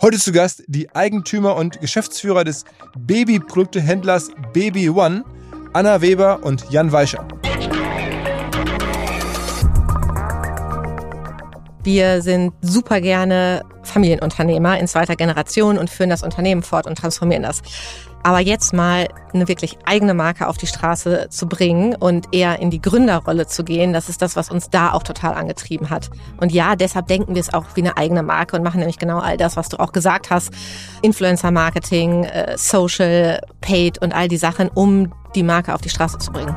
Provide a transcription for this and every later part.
Heute zu Gast die Eigentümer und Geschäftsführer des Babyproduktehändlers Baby One, Anna Weber und Jan Weischer. Wir sind super gerne Familienunternehmer in zweiter Generation und führen das Unternehmen fort und transformieren das. Aber jetzt mal eine wirklich eigene Marke auf die Straße zu bringen und eher in die Gründerrolle zu gehen, das ist das, was uns da auch total angetrieben hat. Und ja, deshalb denken wir es auch wie eine eigene Marke und machen nämlich genau all das, was du auch gesagt hast. Influencer-Marketing, äh, Social, Paid und all die Sachen, um die Marke auf die Straße zu bringen.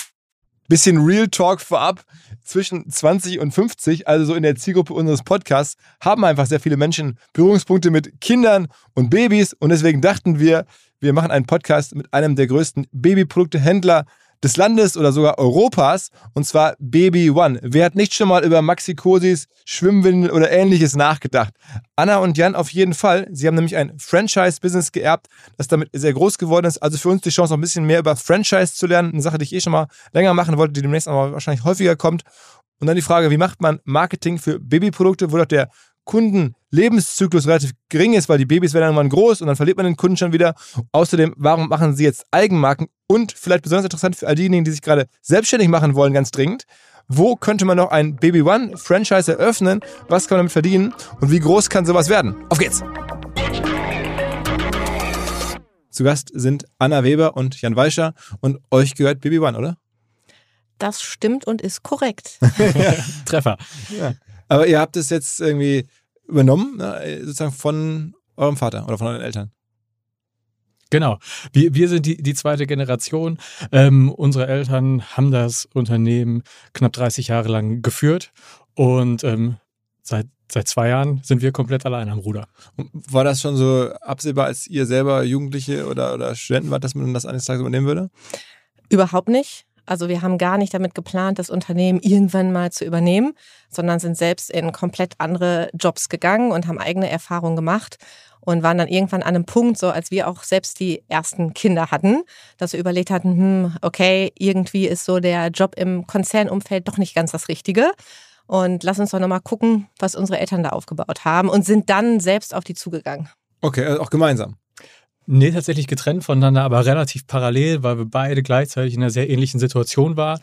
Bisschen Real Talk vorab. Zwischen 20 und 50, also so in der Zielgruppe unseres Podcasts, haben einfach sehr viele Menschen Berührungspunkte mit Kindern und Babys. Und deswegen dachten wir, wir machen einen Podcast mit einem der größten Babyproduktehändler des Landes oder sogar Europas, und zwar Baby One. Wer hat nicht schon mal über Maxikosis, Schwimmwindel oder ähnliches nachgedacht? Anna und Jan auf jeden Fall. Sie haben nämlich ein Franchise-Business geerbt, das damit sehr groß geworden ist. Also für uns die Chance, noch ein bisschen mehr über Franchise zu lernen. Eine Sache, die ich eh schon mal länger machen wollte, die demnächst aber wahrscheinlich häufiger kommt. Und dann die Frage, wie macht man Marketing für Babyprodukte, wo doch der Kundenlebenszyklus relativ gering ist, weil die Babys werden irgendwann groß und dann verliert man den Kunden schon wieder. Außerdem, warum machen sie jetzt Eigenmarken? Und vielleicht besonders interessant für all diejenigen, die sich gerade selbstständig machen wollen, ganz dringend. Wo könnte man noch ein Baby One Franchise eröffnen? Was kann man damit verdienen? Und wie groß kann sowas werden? Auf geht's! Zu Gast sind Anna Weber und Jan Weischer und euch gehört Baby One, oder? Das stimmt und ist korrekt. Treffer. Ja. Aber ihr habt es jetzt irgendwie übernommen, ne, sozusagen von eurem Vater oder von euren Eltern. Genau. Wir, wir sind die, die zweite Generation. Ähm, unsere Eltern haben das Unternehmen knapp 30 Jahre lang geführt und ähm, seit, seit zwei Jahren sind wir komplett allein am Ruder. Und war das schon so absehbar, als ihr selber Jugendliche oder, oder Studenten wart, dass man das eines Tages übernehmen würde? Überhaupt nicht. Also wir haben gar nicht damit geplant, das Unternehmen irgendwann mal zu übernehmen, sondern sind selbst in komplett andere Jobs gegangen und haben eigene Erfahrungen gemacht und waren dann irgendwann an einem Punkt, so als wir auch selbst die ersten Kinder hatten, dass wir überlegt hatten, hm, okay, irgendwie ist so der Job im Konzernumfeld doch nicht ganz das Richtige. Und lass uns doch nochmal gucken, was unsere Eltern da aufgebaut haben und sind dann selbst auf die zugegangen. Okay, also auch gemeinsam. Nee, tatsächlich getrennt voneinander, aber relativ parallel, weil wir beide gleichzeitig in einer sehr ähnlichen Situation waren.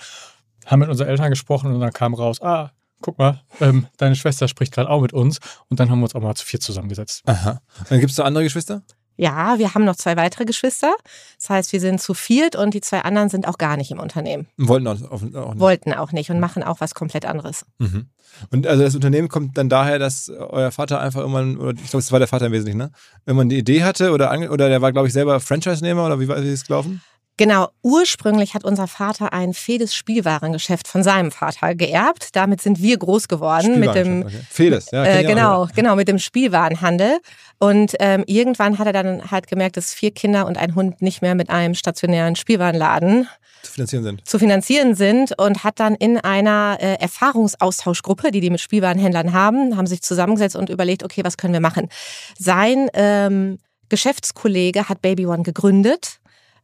Haben mit unseren Eltern gesprochen und dann kam raus, ah, guck mal, ähm, deine Schwester spricht gerade auch mit uns. Und dann haben wir uns auch mal zu vier zusammengesetzt. Aha. Dann gibt es noch andere Geschwister? Ja, wir haben noch zwei weitere Geschwister. Das heißt, wir sind zu viert und die zwei anderen sind auch gar nicht im Unternehmen. Wollten auch, auch nicht. Wollten auch nicht und machen auch was komplett anderes. Mhm. Und also das Unternehmen kommt dann daher, dass euer Vater einfach irgendwann, oder ich glaube, es war der Vater im Wesentlichen, ne? Wenn man die Idee hatte oder, oder der war, glaube ich, selber Franchise-Nehmer oder wie war es gelaufen? Genau, ursprünglich hat unser Vater ein Fedes Spielwarengeschäft von seinem Vater geerbt. Damit sind wir groß geworden mit dem okay. Fedes, ja, äh, genau, genau mit dem Spielwarenhandel. Und ähm, irgendwann hat er dann halt gemerkt, dass vier Kinder und ein Hund nicht mehr mit einem stationären Spielwarenladen zu finanzieren sind. Zu finanzieren sind und hat dann in einer äh, Erfahrungsaustauschgruppe, die die mit Spielwarenhändlern haben, haben sich zusammengesetzt und überlegt, okay, was können wir machen? Sein ähm, Geschäftskollege hat Baby One gegründet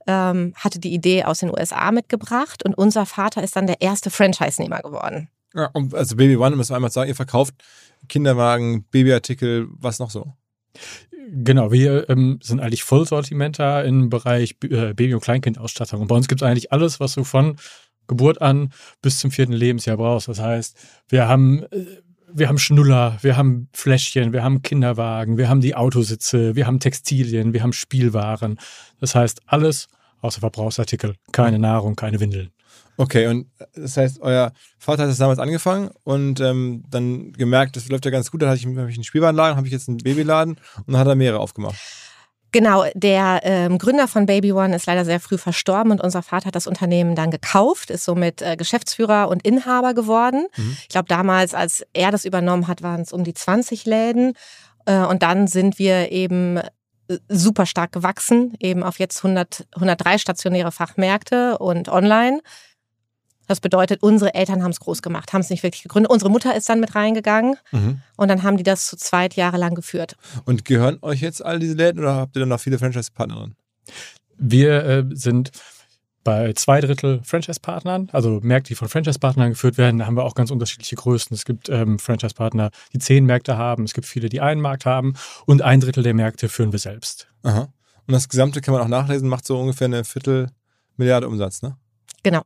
ähm, hatte die Idee aus den USA mitgebracht und unser Vater ist dann der erste Franchise-Nehmer geworden. Ja, also Baby One, müssen wir einmal sagen, ihr verkauft Kinderwagen, Babyartikel, was noch so? Genau, wir ähm, sind eigentlich Vollsortimenter im Bereich äh, Baby- und Kleinkindausstattung. Und bei uns gibt es eigentlich alles, was du von Geburt an bis zum vierten Lebensjahr brauchst. Das heißt, wir haben, äh, wir haben Schnuller, wir haben Fläschchen, wir haben Kinderwagen, wir haben die Autositze, wir haben Textilien, wir haben Spielwaren. Das heißt, alles außer Verbrauchsartikel. Keine Nahrung, keine Windeln. Okay, und das heißt, euer Vater hat das damals angefangen und ähm, dann gemerkt, das läuft ja ganz gut. Dann hatte ich, hab ich einen Spielwarenladen, habe ich jetzt einen Babyladen und dann hat er mehrere aufgemacht. Genau, der ähm, Gründer von Baby One ist leider sehr früh verstorben und unser Vater hat das Unternehmen dann gekauft, ist somit äh, Geschäftsführer und Inhaber geworden. Mhm. Ich glaube, damals, als er das übernommen hat, waren es um die 20 Läden. Äh, und dann sind wir eben super stark gewachsen, eben auf jetzt 100, 103 stationäre Fachmärkte und online. Das bedeutet, unsere Eltern haben es groß gemacht, haben es nicht wirklich gegründet. Unsere Mutter ist dann mit reingegangen mhm. und dann haben die das zu zweit Jahre lang geführt. Und gehören euch jetzt all diese Läden oder habt ihr dann noch viele Franchise-Partnerinnen? Wir äh, sind bei zwei Drittel Franchise-Partnern, also Märkte, die von Franchise-Partnern geführt werden, haben wir auch ganz unterschiedliche Größen. Es gibt ähm, Franchise-Partner, die zehn Märkte haben, es gibt viele, die einen Markt haben und ein Drittel der Märkte führen wir selbst. Aha. Und das Gesamte kann man auch nachlesen, macht so ungefähr eine Viertelmilliarde Umsatz, ne? Genau.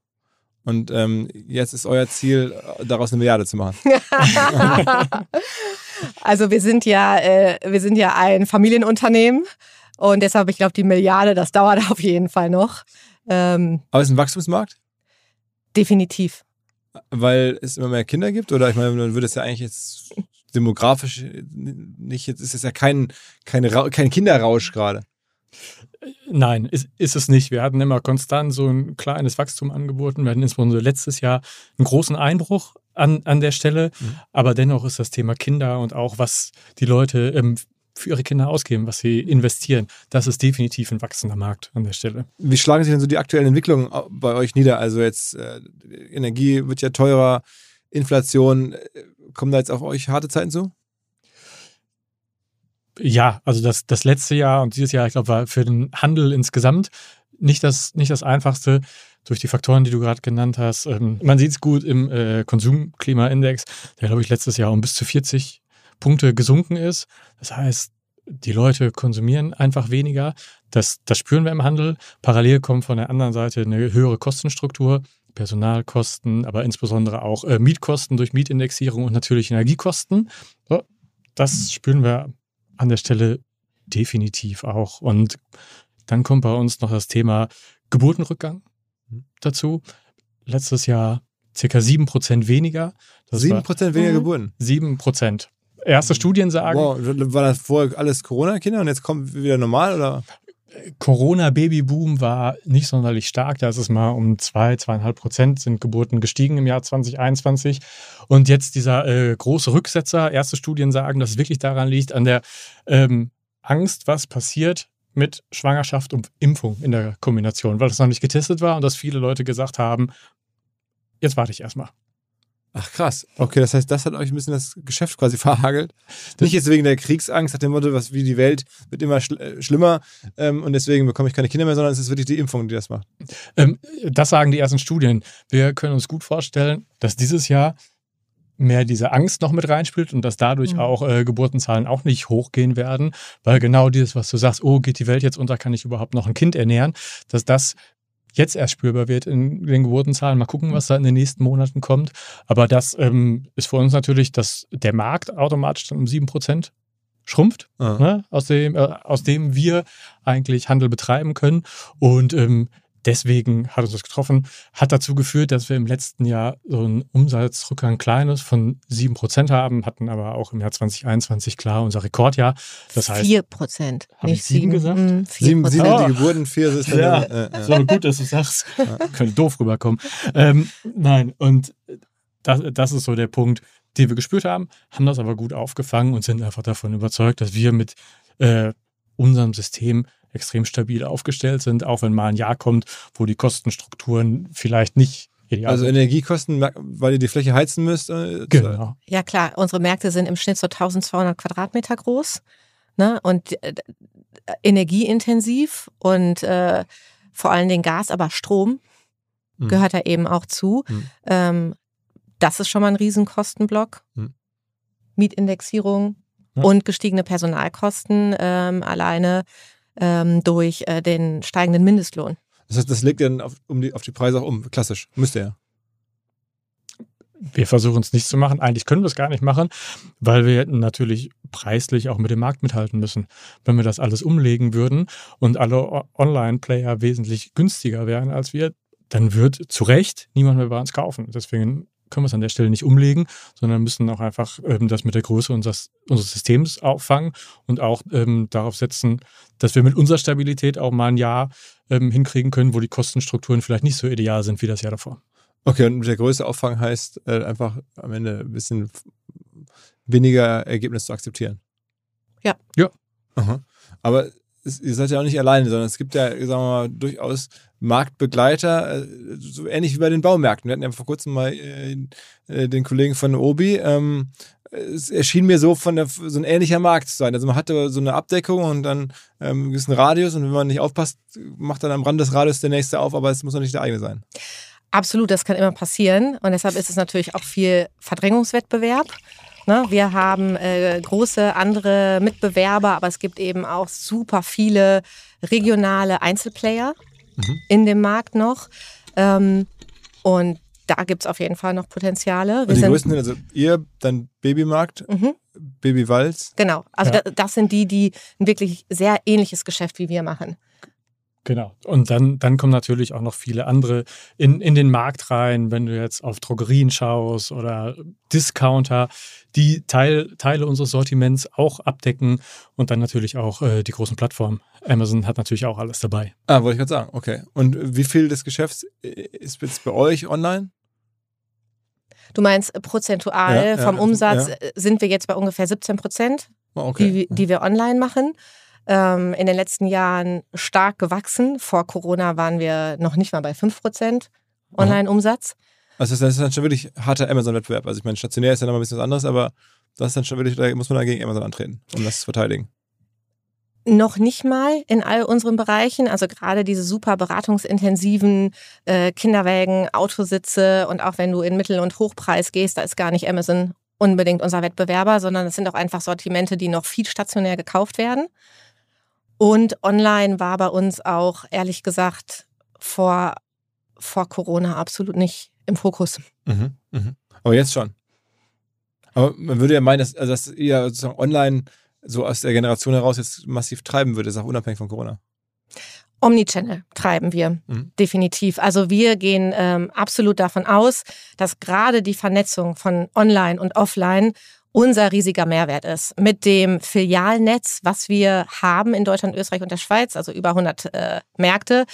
Und ähm, jetzt ist euer Ziel, daraus eine Milliarde zu machen. also wir sind ja, äh, wir sind ja ein Familienunternehmen und deshalb, ich glaube, die Milliarde, das dauert auf jeden Fall noch. Ähm, Aber ist ein Wachstumsmarkt? Definitiv. Weil es immer mehr Kinder gibt? Oder ich meine, man würde es ja eigentlich jetzt demografisch nicht, jetzt ist es ja kein, kein, kein Kinderrausch gerade. Nein, ist, ist es nicht. Wir hatten immer konstant so ein kleines Wachstum angeboten. Wir hatten insbesondere letztes Jahr einen großen Einbruch an, an der Stelle. Mhm. Aber dennoch ist das Thema Kinder und auch was die Leute ähm, für ihre Kinder ausgeben, was sie investieren. Das ist definitiv ein wachsender Markt an der Stelle. Wie schlagen sich denn so die aktuellen Entwicklungen bei euch nieder? Also jetzt äh, Energie wird ja teurer, Inflation, äh, kommen da jetzt auf euch harte Zeiten zu? Ja, also das, das letzte Jahr und dieses Jahr, ich glaube, war für den Handel insgesamt nicht das, nicht das einfachste durch die Faktoren, die du gerade genannt hast. Ähm, man sieht es gut im äh, Konsumklimaindex, der, glaube ich, letztes Jahr um bis zu 40 Punkte gesunken ist. Das heißt, die Leute konsumieren einfach weniger. Das, das spüren wir im Handel. Parallel kommt von der anderen Seite eine höhere Kostenstruktur, Personalkosten, aber insbesondere auch äh, Mietkosten durch Mietindexierung und natürlich Energiekosten. So, das spüren wir an der Stelle definitiv auch. Und dann kommt bei uns noch das Thema Geburtenrückgang mhm. dazu. Letztes Jahr circa 7% weniger. Das 7% weniger Geburten? 7% erste Studien sagen. Wow, war das vorher alles Corona-Kinder und jetzt kommt wieder normal oder? Corona-Babyboom war nicht sonderlich stark. Da ist es mal um zwei, zweieinhalb Prozent sind Geburten gestiegen im Jahr 2021. Und jetzt dieser äh, große Rücksetzer. Erste Studien sagen, dass es wirklich daran liegt, an der ähm, Angst, was passiert mit Schwangerschaft und Impfung in der Kombination, weil das noch nicht getestet war und dass viele Leute gesagt haben, jetzt warte ich erstmal. Ach krass. Okay, das heißt, das hat euch ein bisschen das Geschäft quasi verhagelt. Nicht jetzt wegen der Kriegsangst, nach dem Motto, was wie die Welt wird immer schl äh, schlimmer ähm, und deswegen bekomme ich keine Kinder mehr, sondern es ist wirklich die Impfung, die das macht. Ähm, das sagen die ersten Studien. Wir können uns gut vorstellen, dass dieses Jahr mehr diese Angst noch mit reinspielt und dass dadurch mhm. auch äh, Geburtenzahlen auch nicht hochgehen werden, weil genau dieses, was du sagst, oh, geht die Welt jetzt unter, kann ich überhaupt noch ein Kind ernähren, dass das jetzt erst spürbar wird in den Geburtenzahlen. Mal gucken, was da in den nächsten Monaten kommt. Aber das ähm, ist für uns natürlich, dass der Markt automatisch dann um 7% schrumpft, ne? aus, dem, äh, aus dem wir eigentlich Handel betreiben können. Und ähm, deswegen hat uns das getroffen, hat dazu geführt, dass wir im letzten Jahr so einen Umsatzrückgang kleines von 7% haben, hatten aber auch im Jahr 2021 klar unser Rekordjahr. Das heißt, 4 Prozent. Hab ich sieben gesagt? Mm, 4 Sieben, sieben Ah. die Geburten, vier ist dann. Ja. Äh, äh. so gut, dass du sagst. Könnte doof rüberkommen. Ähm, nein, und das, das ist so der Punkt, den wir gespürt haben, haben das aber gut aufgefangen und sind einfach davon überzeugt, dass wir mit äh, unserem System extrem stabil aufgestellt sind, auch wenn mal ein Jahr kommt, wo die Kostenstrukturen vielleicht nicht ideal Also sind. Energiekosten, weil ihr die Fläche heizen müsst. Äh, Genau. Ja klar, unsere Märkte sind im Schnitt so 1200 Quadratmeter groß ne? und äh, energieintensiv und äh, vor allen Dingen Gas, aber Strom Mhm. gehört da eben auch zu. Mhm. Ähm, das ist schon mal ein Riesenkostenblock. Mhm. Mietindexierung Ja. und gestiegene Personalkosten ähm, alleine ähm, durch äh, den steigenden Mindestlohn. Das heißt, das legt dann auf, um die, auf die Preise auch um. Klassisch. Müsste ja. Wir versuchen es nicht zu machen. Eigentlich können wir es gar nicht machen, weil wir hätten natürlich preislich auch mit dem Markt mithalten müssen. Wenn wir das alles umlegen würden und alle Online-Player wesentlich günstiger wären als wir, dann wird zu Recht niemand mehr bei uns kaufen. Deswegen können wir es an der Stelle nicht umlegen, sondern müssen auch einfach ähm, das mit der Größe unseres, unseres Systems auffangen und auch ähm, darauf setzen, dass wir mit unserer Stabilität auch mal ein Jahr ähm, hinkriegen können, wo die Kostenstrukturen vielleicht nicht so ideal sind wie das Jahr davor. Okay, und mit der Größe Auffang heißt äh, einfach am Ende ein bisschen weniger Ergebnis zu akzeptieren. Ja. Ja. Aha. Aber ihr seid ja auch nicht alleine, sondern es gibt ja, sagen wir mal, durchaus Marktbegleiter, äh, so ähnlich wie bei den Baumärkten. Wir hatten ja vor kurzem mal äh, äh, den Kollegen von Obi. Ähm, es erschien mir so von der, so ein ähnlicher Markt zu sein. Also man hatte so eine Abdeckung und dann ähm, einen gewissen Radius und wenn man nicht aufpasst, macht dann am Rand des Radius der nächste auf, aber es muss noch nicht der eigene sein. Absolut, das kann immer passieren. Und deshalb ist es natürlich auch viel Verdrängungswettbewerb. Ne? Wir haben äh, große andere Mitbewerber, aber es gibt eben auch super viele regionale Einzelplayer Mhm. in dem Markt noch. Ähm, und da gibt es auf jeden Fall noch Potenziale. Und die größten sind also ihr, dann Babymarkt, Mhm, Babywalz. genau. Also Ja. da, das sind die, die ein wirklich sehr ähnliches Geschäft wie wir machen. Genau. Und dann, dann kommen natürlich auch noch viele andere in, in den Markt rein, wenn du jetzt auf Drogerien schaust oder Discounter, die Teil, Teile unseres Sortiments auch abdecken und dann natürlich auch äh, die großen Plattformen. Amazon hat natürlich auch alles dabei. Ah, wollte ich gerade sagen. Okay. Und wie viel des Geschäfts äh, ist jetzt bei euch online? Du meinst äh, prozentual Ja, ja, vom Umsatz ja. äh, sind wir jetzt bei ungefähr 17 Prozent. Oh, okay. die, die wir online machen. Ähm, in den letzten Jahren stark gewachsen. Vor Corona waren wir noch nicht mal bei 5% Online-Umsatz. Also das ist dann schon wirklich harter Amazon-Wettbewerb. Also ich meine, stationär ist ja nochmal ein bisschen was anderes, aber das ist dann schon wirklich, da muss man dann gegen Amazon antreten, um das zu verteidigen. Noch nicht mal in all unseren Bereichen. Also gerade diese super beratungsintensiven äh, Kinderwägen, Autositze und auch wenn du in Mittel- und Hochpreis gehst, da ist gar nicht Amazon unbedingt unser Wettbewerber, sondern es sind auch einfach Sortimente, die noch viel stationär gekauft werden. Und online war bei uns auch, ehrlich gesagt, vor, vor Corona absolut nicht im Fokus. Mhm. Mhm. Aber jetzt schon. Aber man würde ja meinen, dass, also dass ihr sozusagen online so aus der Generation heraus jetzt massiv treiben würde, ist auch unabhängig von Corona. Omnichannel treiben wir Mhm. definitiv. Also wir gehen ähm, absolut davon aus, dass gerade die Vernetzung von Online und Offline unser riesiger Mehrwert ist. Mit dem Filialnetz, was wir haben in Deutschland, Österreich und der Schweiz, also über 100 äh, Märkte,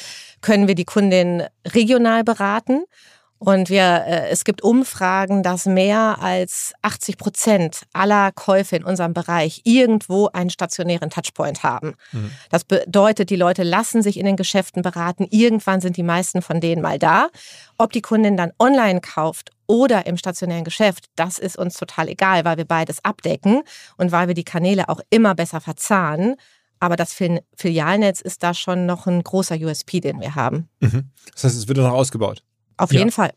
können wir die Kundin regional beraten. Und wir, äh, es gibt Umfragen, dass mehr als 80 Prozent aller Käufe in unserem Bereich irgendwo einen stationären Touchpoint haben. Mhm. Das bedeutet, die Leute lassen sich in den Geschäften beraten. Irgendwann sind die meisten von denen mal da. Ob die Kundin dann online kauft oder im stationären Geschäft, das ist uns total egal, weil wir beides abdecken und weil wir die Kanäle auch immer besser verzahnen. Aber das Fil- Filialnetz ist da schon noch ein großer USP, den wir haben. Mhm. Das heißt, es wird noch ausgebaut. Auf Ja. jeden Fall.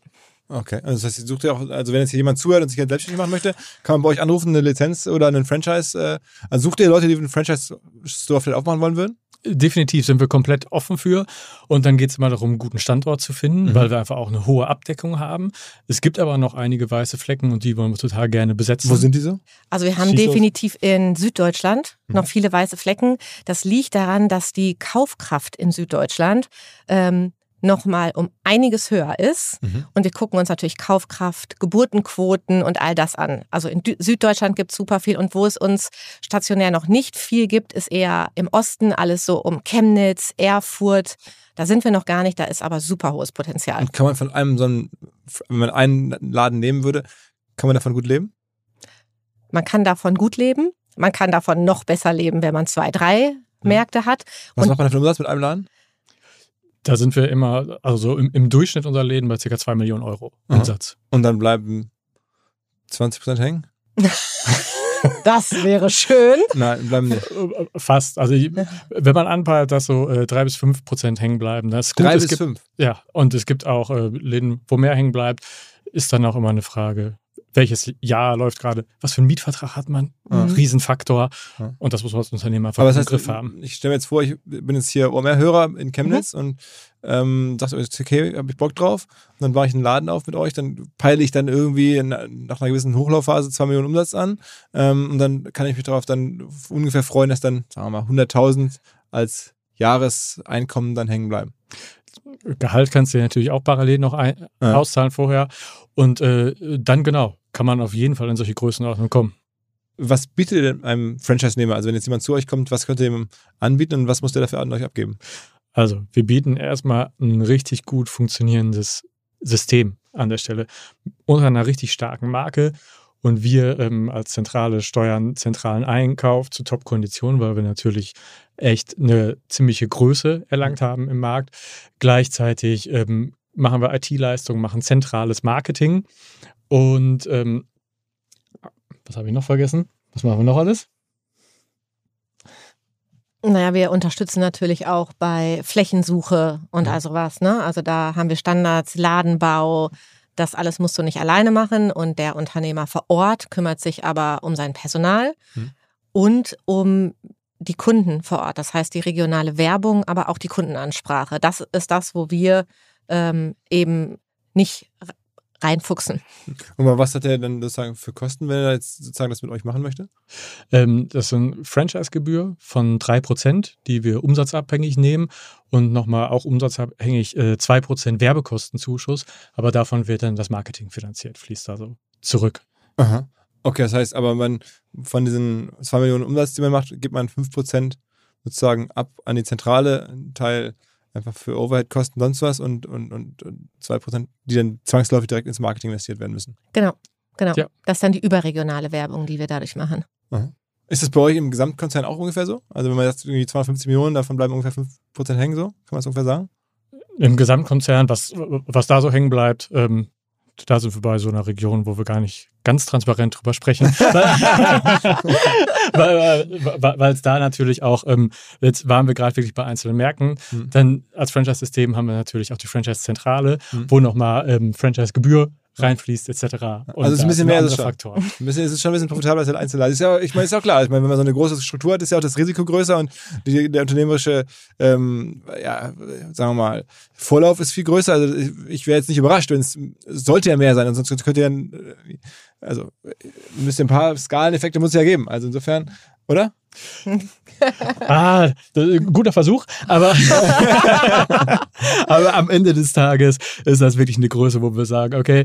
Okay. Also das heißt, ihr sucht ja auch, also wenn jetzt hier jemand zuhört und sich jetzt selbstständig machen möchte, kann man bei euch anrufen, eine Lizenz oder einen Franchise. Äh, also sucht ihr Leute, die einen Franchise-Store vielleicht aufmachen wollen würden? Definitiv sind wir komplett offen für. Und dann geht es immer darum, einen guten Standort zu finden, Mhm. weil wir einfach auch eine hohe Abdeckung haben. Es gibt aber noch einige weiße Flecken und die wollen wir total gerne besetzen. Wo sind die so? Also wir haben Schieß los. definitiv in Süddeutschland Mhm. noch viele weiße Flecken. Das liegt daran, dass die Kaufkraft in Süddeutschland ähm, nochmal um einiges höher ist. Mhm. Und wir gucken uns natürlich Kaufkraft, Geburtenquoten und all das an. Also in Süddeutschland gibt es super viel und wo es uns stationär noch nicht viel gibt, ist eher im Osten alles so um Chemnitz, Erfurt. Da sind wir noch gar nicht, da ist aber super hohes Potenzial. Und kann man von einem so einen, wenn man einen Laden nehmen würde, kann man davon gut leben? Man kann davon gut leben. Man kann davon noch besser leben, wenn man zwei, drei Märkte hat. Was Und- macht man denn für einen Umsatz mit einem Laden? Da sind wir immer, also so im, im Durchschnitt unserer Läden bei ca. 2 Millionen Euro. Umsatz. Und dann bleiben 20% hängen? Das wäre schön. Nein, bleiben nicht. Äh, Fast. Also wenn man anpeilt, dass so äh, 3 bis 5 Prozent hängen bleiben, das ist gut. Drei es bis gibt, fünf. Ja, und es gibt auch äh, Läden, wo mehr hängen bleibt, ist dann auch immer eine Frage, welches Jahr läuft gerade, was für einen Mietvertrag hat man? Mhm. Riesenfaktor. Ja. Und das muss man als Unternehmer einfach Aber im heißt, Griff haben. ich stelle mir jetzt vor, ich bin jetzt hier OMR-Hörer in Chemnitz und ähm, dachte, okay, habe ich Bock drauf. Und dann mache ich einen Laden auf mit euch, dann peile ich dann irgendwie in, nach einer gewissen Hochlaufphase 2 Millionen Umsatz an. Ähm, und dann kann ich mich darauf dann ungefähr freuen, dass dann, sagen wir mal, 100.000 als Jahreseinkommen dann hängen bleiben. Gehalt kannst du dir natürlich auch parallel noch ein, Ja. auszahlen vorher. Und äh, dann genau, kann man auf jeden Fall in solche Größenordnungen kommen. Was bietet ihr denn einem Franchise-Nehmer? Also wenn jetzt jemand zu euch kommt, was könnt ihr ihm anbieten und was muss der dafür an euch abgeben? Also, wir bieten erstmal ein richtig gut funktionierendes System an der Stelle unter einer richtig starken Marke. Und wir ähm, als Zentrale steuern zentralen Einkauf zu Top-Konditionen, weil wir natürlich echt eine ziemliche Größe erlangt haben im Markt. Gleichzeitig ähm, machen wir IT-Leistungen, machen zentrales Marketing. Und ähm, was habe ich noch vergessen? Was machen wir noch alles? Naja, wir unterstützen natürlich auch bei Flächensuche und Ja. all sowas. Ne? Also da haben wir Standards, Ladenbau. Das alles musst du nicht alleine machen und der Unternehmer vor Ort kümmert sich aber um sein Personal Hm. und um die Kunden vor Ort. Das heißt die regionale Werbung, aber auch die Kundenansprache. Das ist das, wo wir ähm, eben nicht reinfuchsen. Und was hat er dann sozusagen für Kosten, wenn er jetzt sozusagen das mit euch machen möchte? Ähm, das ist eine Franchise-Gebühr von 3%, die wir umsatzabhängig nehmen und nochmal auch umsatzabhängig äh, 2% Werbekostenzuschuss, aber davon wird dann das Marketing finanziert, fließt also zurück. Aha. Okay, das heißt aber, man von diesen 2 Millionen Umsatz, die man macht, gibt man 5% sozusagen ab an die Zentrale, einen Teil einfach für Overhead-Kosten, sonst was und, und, und, und 2%, die dann zwangsläufig direkt ins Marketing investiert werden müssen. Genau, genau. Ja. Das ist dann die überregionale Werbung, die wir dadurch machen. Ist das bei euch im Gesamtkonzern auch ungefähr so? Also wenn man sagt, irgendwie 250 Millionen, davon bleiben ungefähr 5% hängen so? Kann man das ungefähr sagen? Im Gesamtkonzern, was, was da so hängen bleibt, ähm, da sind wir bei so einer Region, wo wir gar nicht ganz transparent drüber sprechen. weil es da natürlich auch, ähm, jetzt waren wir gerade wirklich bei einzelnen Märkten, Hm. dann als Franchise-System haben wir natürlich auch die Franchise-Zentrale, Hm. wo nochmal ähm, Franchise-Gebühr reinfließt etc. Und Also es ist ein bisschen mehr ist. Ein bisschen, es ist schon ein bisschen profitabler als der Einzelladen. Ist ja, ich meine, ist ja auch klar. Ich meine, wenn man so eine große Struktur hat, ist ja auch das Risiko größer und die, der unternehmerische, ähm, ja, sagen wir mal, Vorlauf ist viel größer. Also ich, ich wäre jetzt nicht überrascht, wenn es sollte ja mehr sein, ansonsten könnte ja, also müsste ein paar Skaleneffekte muss es ja geben. Also insofern, oder? Ah, ein guter Versuch, aber, aber am Ende des Tages ist das wirklich eine Größe, wo wir sagen, okay,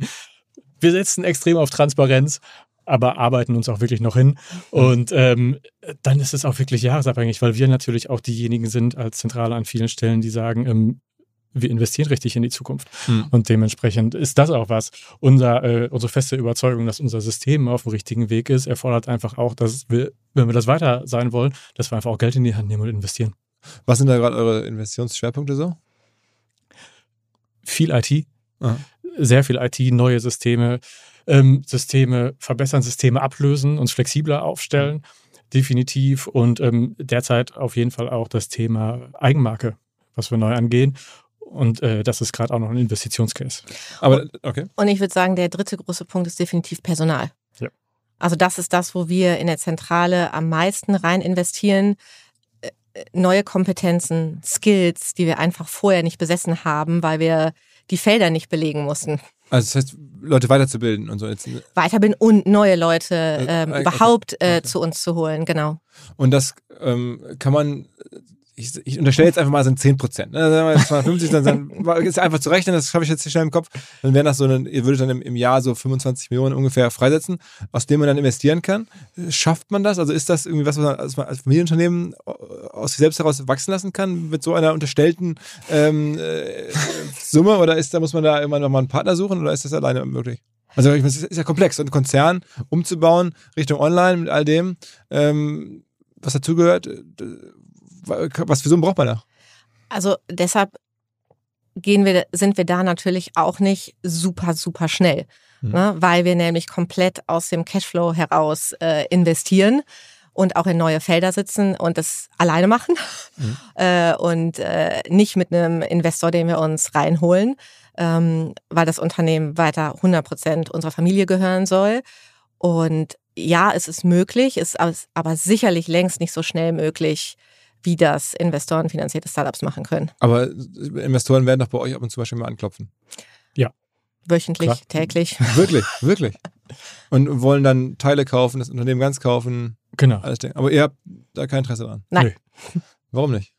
wir setzen extrem auf Transparenz, aber arbeiten uns auch wirklich noch hin. Und ähm, dann ist es auch wirklich jahresabhängig, weil wir natürlich auch diejenigen sind als Zentrale an vielen Stellen, die sagen, ähm, wir investieren richtig in die Zukunft. Hm. Und dementsprechend ist das auch was. Unser, äh, unsere feste Überzeugung, dass unser System auf dem richtigen Weg ist, erfordert einfach auch, dass wir, wenn wir das weiter sein wollen, dass wir einfach auch Geld in die Hand nehmen und investieren. Was sind da gerade eure Investitionsschwerpunkte so? Viel IT, Aha. sehr viel IT, neue Systeme, ähm, Systeme verbessern, Systeme ablösen, uns flexibler aufstellen, definitiv. Und ähm, derzeit auf jeden Fall auch das Thema Eigenmarke, was wir neu angehen. Und äh, das ist gerade auch noch ein Investitionscase. Aber, okay. Und ich würde sagen, der dritte große Punkt ist definitiv Personal. Ja. Also das ist das, wo wir in der Zentrale am meisten rein investieren. Äh, Neue Kompetenzen, Skills, die wir einfach vorher nicht besessen haben, weil wir die Felder nicht belegen mussten. Also das heißt, Leute weiterzubilden und so. Jetzt, Weiterbilden und neue Leute ähm, okay. überhaupt äh, Okay. zu uns zu holen, genau. Und das ähm, kann man ich, ich unterstelle jetzt einfach mal, sind 10 Prozent. Ne? Sagen wir 250, dann, dann ist einfach zu rechnen, das schaffe ich jetzt schnell im Kopf. Dann wären das so, eine, ihr würdet dann im, im, Jahr so 25 Millionen ungefähr freisetzen, aus dem man dann investieren kann. Schafft man das? Also ist das irgendwie was, was man als Familienunternehmen aus sich selbst heraus wachsen lassen kann mit so einer unterstellten ähm, äh, Summe? Oder ist da muss man da immer noch mal einen Partner suchen oder ist das alleine möglich? Also es ist ja komplex, so einen Konzern umzubauen Richtung Online mit all dem, ähm, was dazugehört was für so braucht man da? Also deshalb gehen wir, sind wir da natürlich auch nicht super, super schnell, mhm. ne, weil wir nämlich komplett aus dem Cashflow heraus äh, investieren und auch in neue Felder sitzen und das alleine machen mhm. äh, und äh, nicht mit einem Investor, den wir uns reinholen, ähm, weil das Unternehmen weiter 100 Prozent unserer Familie gehören soll. Und ja, es ist möglich, ist aber sicherlich längst nicht so schnell möglich, wie das Investoren finanzierte Startups machen können. Aber Investoren werden doch bei euch ab und zu mal anklopfen. Ja. Wöchentlich, Klar. täglich. Wirklich, wirklich. Und wollen dann Teile kaufen, das Unternehmen ganz kaufen. Genau. Alles Aber ihr habt da kein Interesse dran. Nein. Nee. Warum nicht?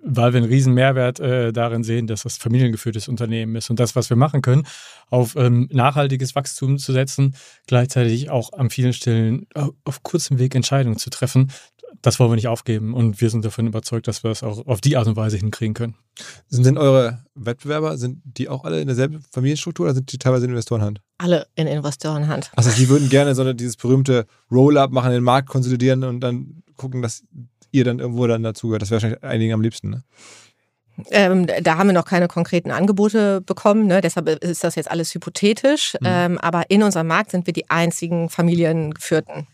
weil wir einen riesen Mehrwert äh, darin sehen, dass das familiengeführtes Unternehmen ist und das, was wir machen können, auf ähm, nachhaltiges Wachstum zu setzen, gleichzeitig auch an vielen Stellen auf, auf kurzem Weg Entscheidungen zu treffen. Das wollen wir nicht aufgeben und wir sind davon überzeugt, dass wir das auch auf die Art und Weise hinkriegen können. Sind denn eure Wettbewerber, sind die auch alle in derselben Familienstruktur oder sind die teilweise in Investorenhand? Alle in Investorenhand. Also die würden gerne so dieses berühmte Roll-up machen, den Markt konsolidieren und dann gucken, dass ihr dann irgendwo dann dazugehört. Das wäre wahrscheinlich einigen am liebsten, ne? Ähm, da haben wir noch keine konkreten Angebote bekommen, ne? deshalb ist das jetzt alles hypothetisch. Mhm. Ähm, aber in unserem Markt sind wir die einzigen Familiengeführten.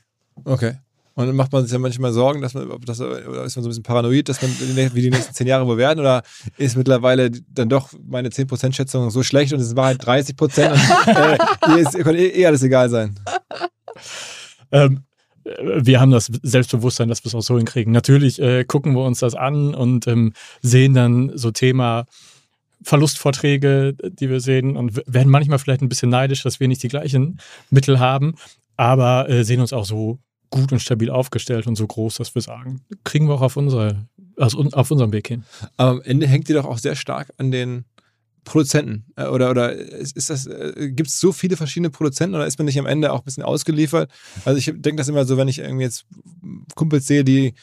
Okay. Und dann macht man sich ja manchmal Sorgen, dass man, das, oder ist man so ein bisschen paranoid, dass man wie die nächsten zehn Jahre wohl werden? Oder ist mittlerweile dann doch meine 10%-Schätzung so schlecht und es war halt 30% und äh, ist, ihr könnt eh, eh alles egal sein? Ähm, wir haben das Selbstbewusstsein, dass wir es auch so hinkriegen. Natürlich äh, gucken wir uns das an und ähm, sehen dann so Thema Verlustvorträge, die wir sehen und werden manchmal vielleicht ein bisschen neidisch, dass wir nicht die gleichen Mittel haben, aber äh, sehen uns auch so gut und stabil aufgestellt und so groß, dass wir sagen, kriegen wir auch auf, unsere, also auf unserem Weg hin. Aber am Ende hängt ihr doch auch sehr stark an den Produzenten? Äh, oder, oder ist das, äh, gibt es so viele verschiedene Produzenten oder ist man nicht am Ende auch ein bisschen ausgeliefert? Also ich denke das immer so, wenn ich irgendwie jetzt Kumpels sehe, die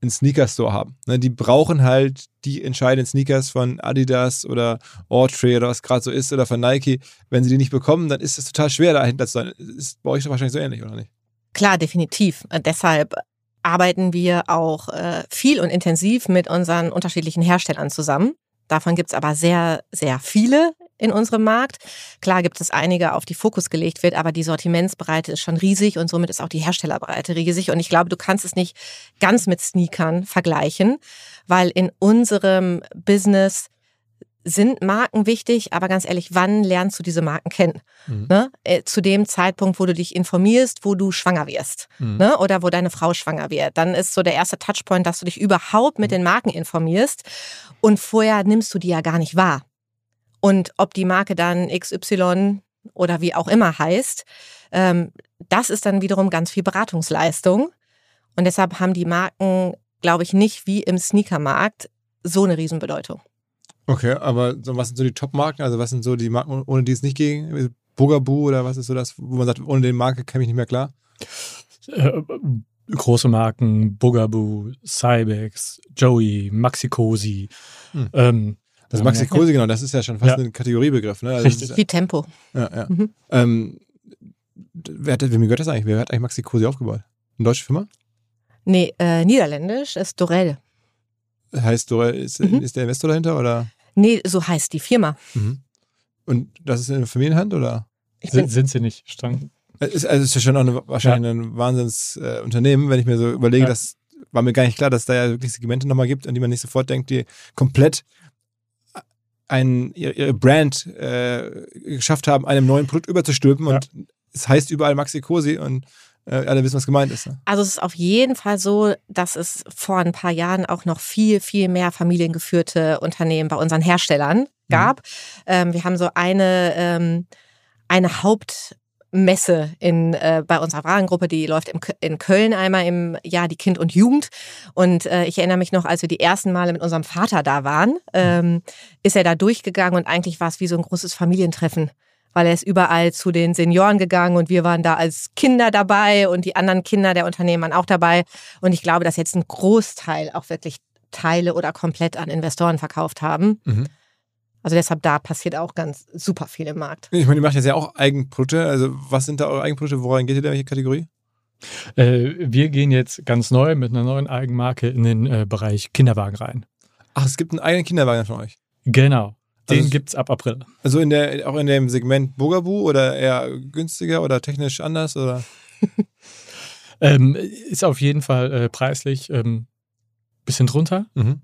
einen Sneaker-Store haben. Ne, die brauchen halt die entscheidenden Sneakers von Adidas oder Autry oder was gerade so ist oder von Nike. Wenn sie die nicht bekommen, dann ist es total schwer, dahinter zu sein. Ist bei euch doch wahrscheinlich so ähnlich, oder nicht? Klar, definitiv. Äh, deshalb arbeiten wir auch äh, viel und intensiv mit unseren unterschiedlichen Herstellern zusammen. Davon gibt es aber sehr, sehr viele in unserem Markt. Klar gibt es einige, auf die Fokus gelegt wird, aber die Sortimentsbreite ist schon riesig und somit ist auch die Herstellerbreite riesig. Und ich glaube, du kannst es nicht ganz mit Sneakern vergleichen, weil in unserem Business sind Marken wichtig, aber ganz ehrlich, wann lernst du diese Marken kennen? Mhm. Ne? Äh, zu dem Zeitpunkt, wo du dich informierst, wo du schwanger wirst mhm. ne? oder wo deine Frau schwanger wird. Dann ist so der erste Touchpoint, dass du dich überhaupt mit mhm. den Marken informierst und vorher nimmst du die ja gar nicht wahr. Und ob die Marke dann XY oder wie auch immer heißt, ähm, das ist dann wiederum ganz viel Beratungsleistung. Und deshalb haben die Marken, glaube ich, nicht wie im Sneakermarkt so eine Riesenbedeutung. Okay, aber so, was sind so die Top-Marken? Also was sind so die Marken, ohne die es nicht ging? Bugaboo oder was ist so das, wo man sagt, ohne den Marke käme ich nicht mehr klar? Äh, große Marken, Bugaboo, Cybex, Joey, Maxi-Cosi. Hm. Ähm, also Maxi-Cosi, genau, das ist ja schon fast ja. ein Kategoriebegriff. Ne? Also Richtig. Wie Tempo. Ja, ja. Mhm. Ähm, wer hat, wem gehört das eigentlich? Wer hat eigentlich Maxi-Cosi aufgebaut? Eine deutsche Firma? Nee, äh, niederländisch ist Dorel. Heißt Dorel, ist, mhm. ist der Investor dahinter oder? Nee, so heißt die Firma. Mhm. Und das ist in der Familienhand oder? Sind, sind sie nicht streng? Es ist, also ist ja schon auch eine, wahrscheinlich ja. ein Wahnsinnsunternehmen, äh, wenn ich mir so überlege, ja. das war mir gar nicht klar, dass es da ja wirklich Segmente nochmal gibt, an die man nicht sofort denkt, die komplett ein, ihre Brand äh, geschafft haben, einem neuen Produkt überzustülpen ja. und es heißt überall Maxi Cosi und alle wissen, was gemeint ist. Ne? Also es ist auf jeden Fall so, dass es vor ein paar Jahren auch noch viel, viel mehr familiengeführte Unternehmen bei unseren Herstellern mhm. gab. Mhm. Ähm, wir haben so eine, ähm, eine Haupt Messe in, äh, bei unserer Warengruppe, die läuft im, in Köln einmal im Jahr, die Kind und Jugend. Und äh, ich erinnere mich noch, als wir die ersten Male mit unserem Vater da waren, ähm, ist er da durchgegangen und eigentlich war es wie so ein großes Familientreffen weil er ist überall zu den Senioren gegangen und wir waren da als Kinder dabei und die anderen Kinder der Unternehmen waren auch dabei. Und ich glaube, dass jetzt ein Großteil auch wirklich Teile oder komplett an Investoren verkauft haben. Mhm. Also deshalb da passiert auch ganz super viel im Markt. Ich meine, ihr macht jetzt ja auch Eigenprodukte. Also was sind da eure Eigenprodukte? Woran geht ihr da? Welche Kategorie? Äh, wir gehen jetzt ganz neu mit einer neuen Eigenmarke in den äh, Bereich Kinderwagen rein. Ach, es gibt einen eigenen Kinderwagen von euch? Genau. Den also, gibt es ab April. Also in der, auch in dem Segment Bugaboo oder eher günstiger oder technisch anders? Oder? ähm, ist auf jeden Fall äh, preislich ähm, bisschen drunter. Mhm.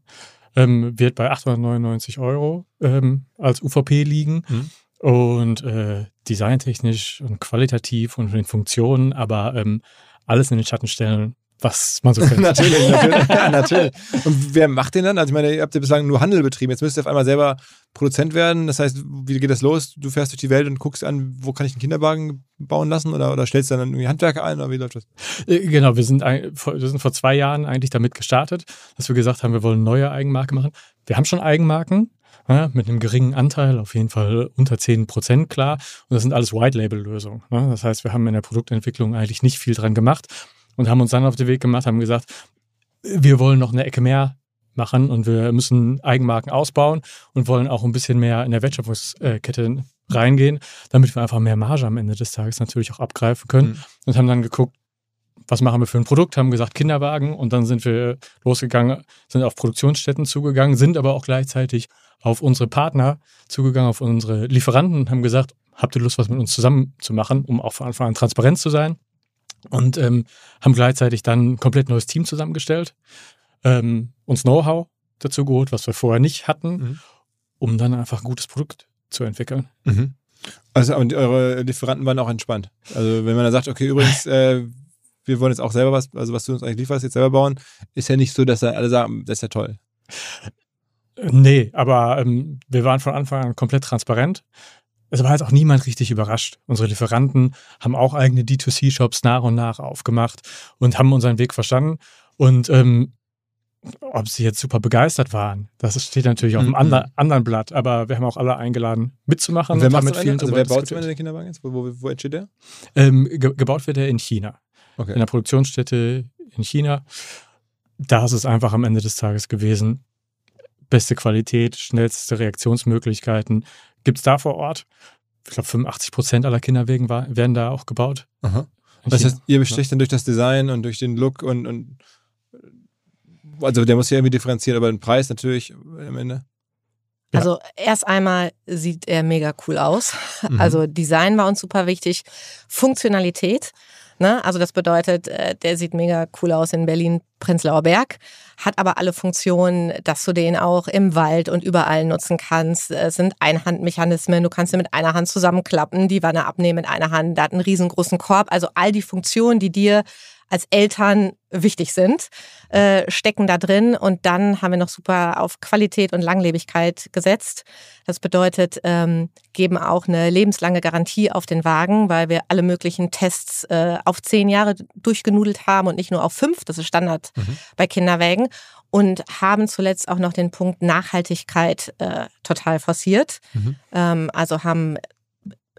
Ähm, wird bei 899 Euro ähm, als UVP liegen. Mhm. Und äh, designtechnisch und qualitativ und von den Funktionen, aber ähm, alles in den Schatten stellen, was man so kennt. natürlich, natürlich, ja, natürlich. Und wer macht den dann? Also ich meine, ihr habt ja bislang nur Handel betrieben. Jetzt müsst ihr auf einmal selber Produzent werden. Das heißt, wie geht das los? Du fährst durch die Welt und guckst an, wo kann ich einen Kinderwagen bauen lassen oder, oder stellst dann irgendwie Handwerker ein oder wie läuft das? Äh, genau, wir sind, wir sind vor zwei Jahren eigentlich damit gestartet, dass wir gesagt haben, wir wollen neue Eigenmarke machen. Wir haben schon Eigenmarken, ja, mit einem geringen Anteil, auf jeden Fall unter 10 Prozent, klar. Und das sind alles White-Label-Lösungen. Ne? Das heißt, wir haben in der Produktentwicklung eigentlich nicht viel dran gemacht und haben uns dann auf den Weg gemacht, haben gesagt, wir wollen noch eine Ecke mehr machen und wir müssen Eigenmarken ausbauen und wollen auch ein bisschen mehr in der Wertschöpfungskette reingehen, damit wir einfach mehr Marge am Ende des Tages natürlich auch abgreifen können mhm. und haben dann geguckt, was machen wir für ein Produkt, haben gesagt Kinderwagen und dann sind wir losgegangen, sind auf Produktionsstätten zugegangen, sind aber auch gleichzeitig auf unsere Partner zugegangen, auf unsere Lieferanten und haben gesagt, habt ihr Lust, was mit uns zusammen zu machen, um auch von Anfang an transparent zu sein? Und ähm, haben gleichzeitig dann ein komplett neues Team zusammengestellt, ähm, uns Know-how dazu geholt, was wir vorher nicht hatten, mhm. um dann einfach ein gutes Produkt zu entwickeln. Mhm. Also und eure Lieferanten waren auch entspannt. Also wenn man da sagt, okay, übrigens, äh, wir wollen jetzt auch selber was, also was du uns eigentlich lieferst, jetzt selber bauen, ist ja nicht so, dass da alle sagen, das ist ja toll. Nee, aber ähm, wir waren von Anfang an komplett transparent es war jetzt auch niemand richtig überrascht. Unsere Lieferanten haben auch eigene D2C-Shops nach und nach aufgemacht und haben unseren Weg verstanden. Und ähm, ob sie jetzt super begeistert waren, das steht natürlich auf einem mhm. andre, anderen Blatt. Aber wir haben auch alle eingeladen, mitzumachen. Und wer, macht mit vielen also wer baut den Kinderwagen jetzt? Wo, wo, wo entsteht der? Ähm, ge gebaut wird er in China. Okay. In der Produktionsstätte in China. Da ist es einfach am Ende des Tages gewesen. Beste Qualität, schnellste Reaktionsmöglichkeiten, gibt es da vor Ort. Ich glaube, 85 Prozent aller Kinderwegen war, werden da auch gebaut. Aha. Das heißt, ihr besticht dann durch das Design und durch den Look und, und also der muss ja irgendwie differenzieren, aber den Preis natürlich am Ende. Ja. Also erst einmal sieht er mega cool aus. Mhm. Also Design war uns super wichtig. Funktionalität. Ne? Also das bedeutet, äh, der sieht mega cool aus in Berlin, Prenzlauer Berg, hat aber alle Funktionen, dass du den auch im Wald und überall nutzen kannst. Es sind Einhandmechanismen, du kannst ihn mit einer Hand zusammenklappen, die Wanne abnehmen mit einer Hand, der hat einen riesengroßen Korb. Also all die Funktionen, die dir als Eltern wichtig sind, äh, stecken da drin. Und dann haben wir noch super auf Qualität und Langlebigkeit gesetzt. Das bedeutet, ähm, geben auch eine lebenslange Garantie auf den Wagen, weil wir alle möglichen Tests äh, auf zehn Jahre durchgenudelt haben und nicht nur auf fünf. Das ist Standard mhm. bei Kinderwägen. Und haben zuletzt auch noch den Punkt Nachhaltigkeit äh, total forciert. Mhm. Ähm, also haben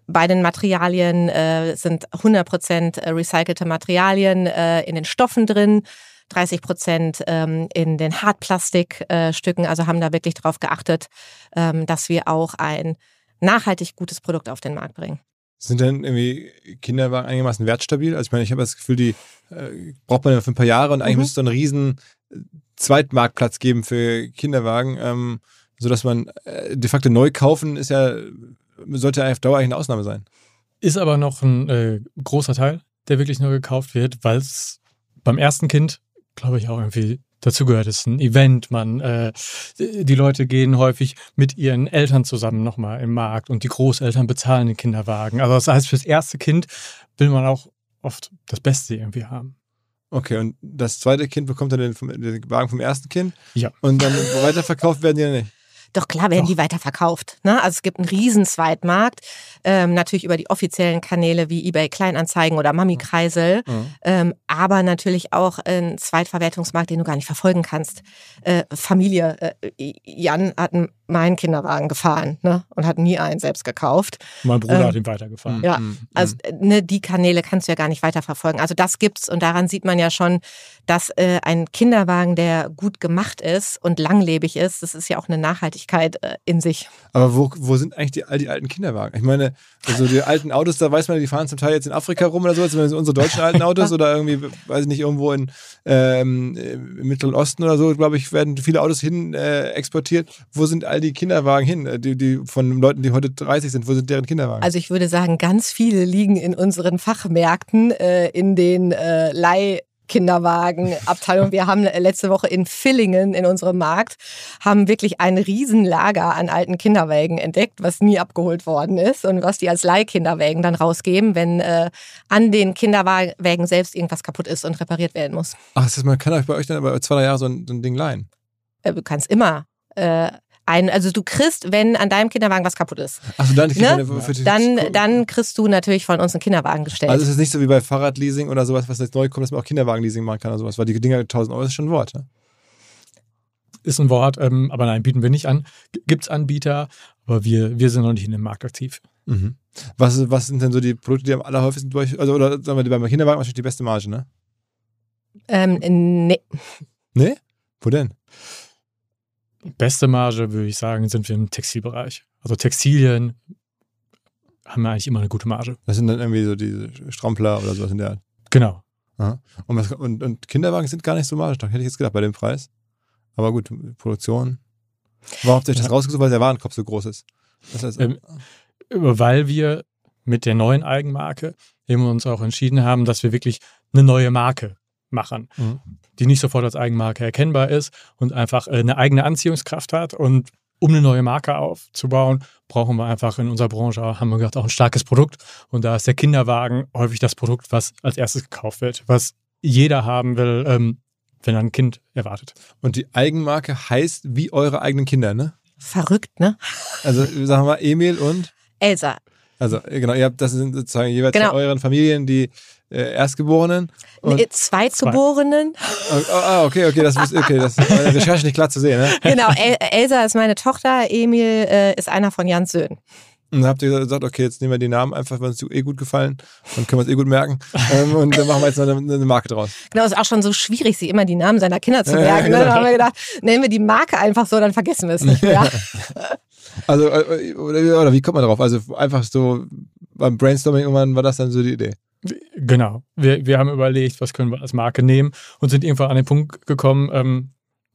bei den Materialien äh, sind 100% äh, recycelte Materialien äh, in den Stoffen drin. 30 Prozent ähm, in den Hartplastikstücken, äh, also haben da wirklich darauf geachtet, ähm, dass wir auch ein nachhaltig gutes Produkt auf den Markt bringen. Sind denn irgendwie Kinderwagen einigermaßen wertstabil? Also ich meine, ich habe das Gefühl, die äh, braucht man ja für ein paar Jahre und eigentlich mhm. müsste es so einen riesen äh, Zweitmarktplatz geben für Kinderwagen, ähm, sodass man äh, de facto neu kaufen ist ja sollte auf Dauer eigentlich eine Ausnahme sein. Ist aber noch ein äh, großer Teil, der wirklich nur gekauft wird, weil es beim ersten Kind, glaube ich, auch irgendwie dazugehört. Es ist ein Event, man, äh, die Leute gehen häufig mit ihren Eltern zusammen nochmal im Markt und die Großeltern bezahlen den Kinderwagen. Also das heißt, fürs erste Kind will man auch oft das Beste irgendwie haben. Okay, und das zweite Kind bekommt dann den, den Wagen vom ersten Kind? Ja. Und dann weiterverkauft werden die ja nicht? Doch klar werden Doch. die weiterverkauft. Ne? Also es gibt einen riesen Zweitmarkt, ähm, natürlich über die offiziellen Kanäle wie eBay Kleinanzeigen oder Mami Kreisel, Mhm. ähm, aber natürlich auch ein Zweitverwertungsmarkt, den du gar nicht verfolgen kannst. Äh, Familie, äh, Jan hat einen- meinen Kinderwagen gefahren ne? und hat nie einen selbst gekauft. Mein Bruder Ähm, hat ihn weitergefahren. Ja, Mhm. Also äh, ne, die Kanäle kannst du ja gar nicht weiterverfolgen. Also das gibt's und daran sieht man ja schon, dass äh, ein Kinderwagen, der gut gemacht ist und langlebig ist, das ist ja auch eine Nachhaltigkeit äh, in sich. Aber wo, wo sind eigentlich die, all die alten Kinderwagen? Ich meine, also die alten Autos, da weiß man, die fahren zum Teil jetzt in Afrika rum oder so, zumindest unsere deutschen alten Autos oder irgendwie, weiß ich nicht, irgendwo in, ähm, im Mittleren Osten oder so, glaube ich, werden viele Autos hin äh, exportiert. Wo sind all die Kinderwagen hin? äh, Die, die von Leuten, die heute 30 sind, wo sind deren Kinderwagen? Also ich würde sagen, ganz viele liegen in unseren Fachmärkten, äh, in den äh, Leih Kinderwagenabteilung. Wir haben äh, letzte Woche in Villingen in unserem Markt haben wirklich ein Riesenlager an alten Kinderwägen entdeckt, was nie abgeholt worden ist und was die als Leihkinderwägen dann rausgeben, wenn äh, an den Kinderwägen selbst irgendwas kaputt ist und repariert werden muss. Ach, das heißt, man kann euch bei euch dann aber zwei, drei Jahre so ein, so ein Ding leihen. Äh, du kannst immer äh, ein, also du kriegst, wenn an deinem Kinderwagen was kaputt ist, Achso, dann, Ne? für- für die- dann, dann kriegst du natürlich von uns einen Kinderwagen gestellt. Also es ist nicht so wie bei Fahrradleasing oder sowas, was jetzt neu kommt, dass man auch Kinderwagenleasing machen kann oder sowas, weil die Dinger 1000 Euro ist schon ein Wort. Ne? Ist ein Wort, ähm, aber nein, bieten wir nicht an. Gibt es Anbieter, aber wir, wir sind noch nicht in dem Markt aktiv. Mhm. Was, was sind denn so die Produkte, die am allerhäufigsten bei euch, also oder sagen wir, die beim Kinderwagen wahrscheinlich die beste Marge, ne? ähm, nee, Nee? Wo denn? Beste Marge, würde ich sagen, sind wir im Textilbereich. Also Textilien haben wir eigentlich immer eine gute Marge. Das sind dann irgendwie so diese Strampler oder sowas in der Art. Genau. Und, was, und, und Kinderwagen sind gar nicht so margestark, hätte ich jetzt gedacht, bei dem Preis. Aber gut, Produktion. Warum habt ihr euch das rausgesucht, weil der Warenkorb so groß ist? Das heißt, Ähm, Weil wir mit der neuen Eigenmarke eben uns auch entschieden haben, dass wir wirklich eine neue Marke machen, Mhm. Die nicht sofort als Eigenmarke erkennbar ist und einfach äh, eine eigene Anziehungskraft hat. Und um eine neue Marke aufzubauen, brauchen wir einfach in unserer Branche, haben wir gesagt, auch ein starkes Produkt. Und da ist der Kinderwagen häufig das Produkt, was als erstes gekauft wird, was jeder haben will, ähm, wenn er ein Kind erwartet. und die Eigenmarke heißt wie eure eigenen Kinder, ne? verrückt, ne? Also sagen wir mal Emil und Elsa, Also, genau, ihr habt, das sind sozusagen jeweils Genau. von euren Familien die äh, Erstgeborenen. Und, nee, zwei Zugeborenen. oh, ah, okay, okay, das ist, okay, das ist Recherche nicht klar zu sehen, ne? Genau, El Elsa ist meine Tochter, Emil äh, ist einer von Jans Söhnen. Und dann habt ihr gesagt, okay, jetzt nehmen wir die Namen einfach, weil uns eh gut gefallen, dann können wir es eh gut merken. ähm, und dann machen wir jetzt noch eine, eine Marke draus. Genau, ist auch schon so schwierig, sich immer die Namen seiner Kinder zu Ja, ja, merken. Ne? genau. Dann haben wir gedacht, nennen wir die Marke einfach so, dann vergessen wir es nicht mehr. Also, äh, oder, oder wie kommt man drauf? Also einfach so beim Brainstorming irgendwann war das dann so die Idee. Genau. Wir, wir haben überlegt, was können wir als Marke nehmen und sind irgendwann an den Punkt gekommen, ähm,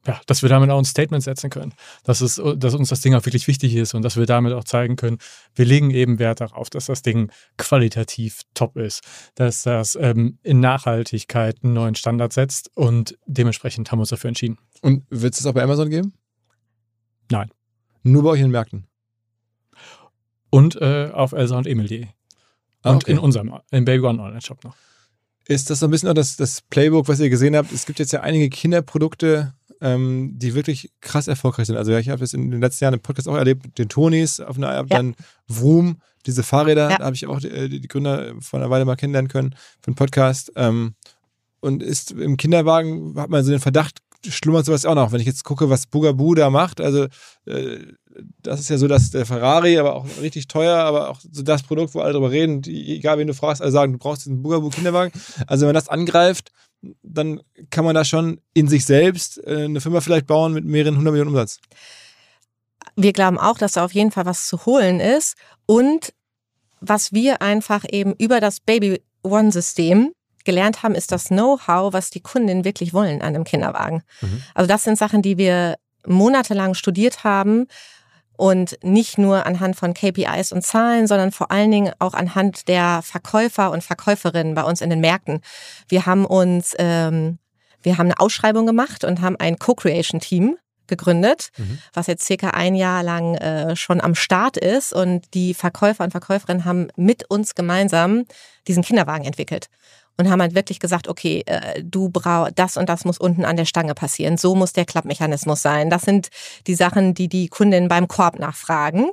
ja, dass wir damit auch ein Statement setzen können. Dass, es, dass uns das Ding auch wirklich wichtig ist und dass wir damit auch zeigen können, wir legen eben Wert darauf, dass das Ding qualitativ top ist, dass das ähm, in Nachhaltigkeit einen neuen Standard setzt und dementsprechend haben wir uns dafür entschieden. Und wird es das auch bei Amazon geben? Nein. Nur bei euch in den Märkten. Und äh, auf elsa und emil.de. Ah, Und okay. in unserem, im Baby One Online Shop noch. Ist das so ein bisschen auch das, das Playbook, was ihr gesehen habt? Es gibt jetzt ja einige Kinderprodukte, ähm, die wirklich krass erfolgreich sind. Also ja, ich habe das in den letzten Jahren im Podcast auch erlebt, den Tonis auf einer App, Ja. dann Vroom, diese Fahrräder, Ja. da habe ich auch die, die Gründer vor einer Weile mal kennenlernen können für den Podcast. Ähm, und ist im Kinderwagen, hat man so den Verdacht, schlummert sowas auch noch. Wenn ich jetzt gucke, was Bugaboo da macht, also äh, das ist ja so, dass der Ferrari, aber auch richtig teuer, aber auch so das Produkt, wo alle drüber reden, die, egal wen du fragst, alle sagen, du brauchst diesen Bugaboo Kinderwagen. Also wenn man das angreift, dann kann man da schon in sich selbst äh, eine Firma vielleicht bauen mit mehreren hundert Millionen Umsatz. Wir glauben auch, dass da auf jeden Fall was zu holen ist. Und was wir einfach eben über das Baby One-System gelernt haben, ist das Know-how, was die Kundinnen wirklich wollen an einem Kinderwagen. Mhm. Also das sind Sachen, die wir monatelang studiert haben und nicht nur anhand von KPIs und Zahlen, sondern vor allen Dingen auch anhand der Verkäufer und Verkäuferinnen bei uns in den Märkten. Wir haben uns, ähm, wir haben eine Ausschreibung gemacht und haben ein Co-Creation-Team gegründet, Mhm. was jetzt circa ein Jahr lang äh, schon am Start ist und die Verkäufer und Verkäuferinnen haben mit uns gemeinsam diesen Kinderwagen entwickelt. Und haben halt wirklich gesagt, okay, äh, du brauchst das und das muss unten an der Stange passieren. So muss der Klappmechanismus sein. Das sind die Sachen, die die Kundinnen beim Korb nachfragen.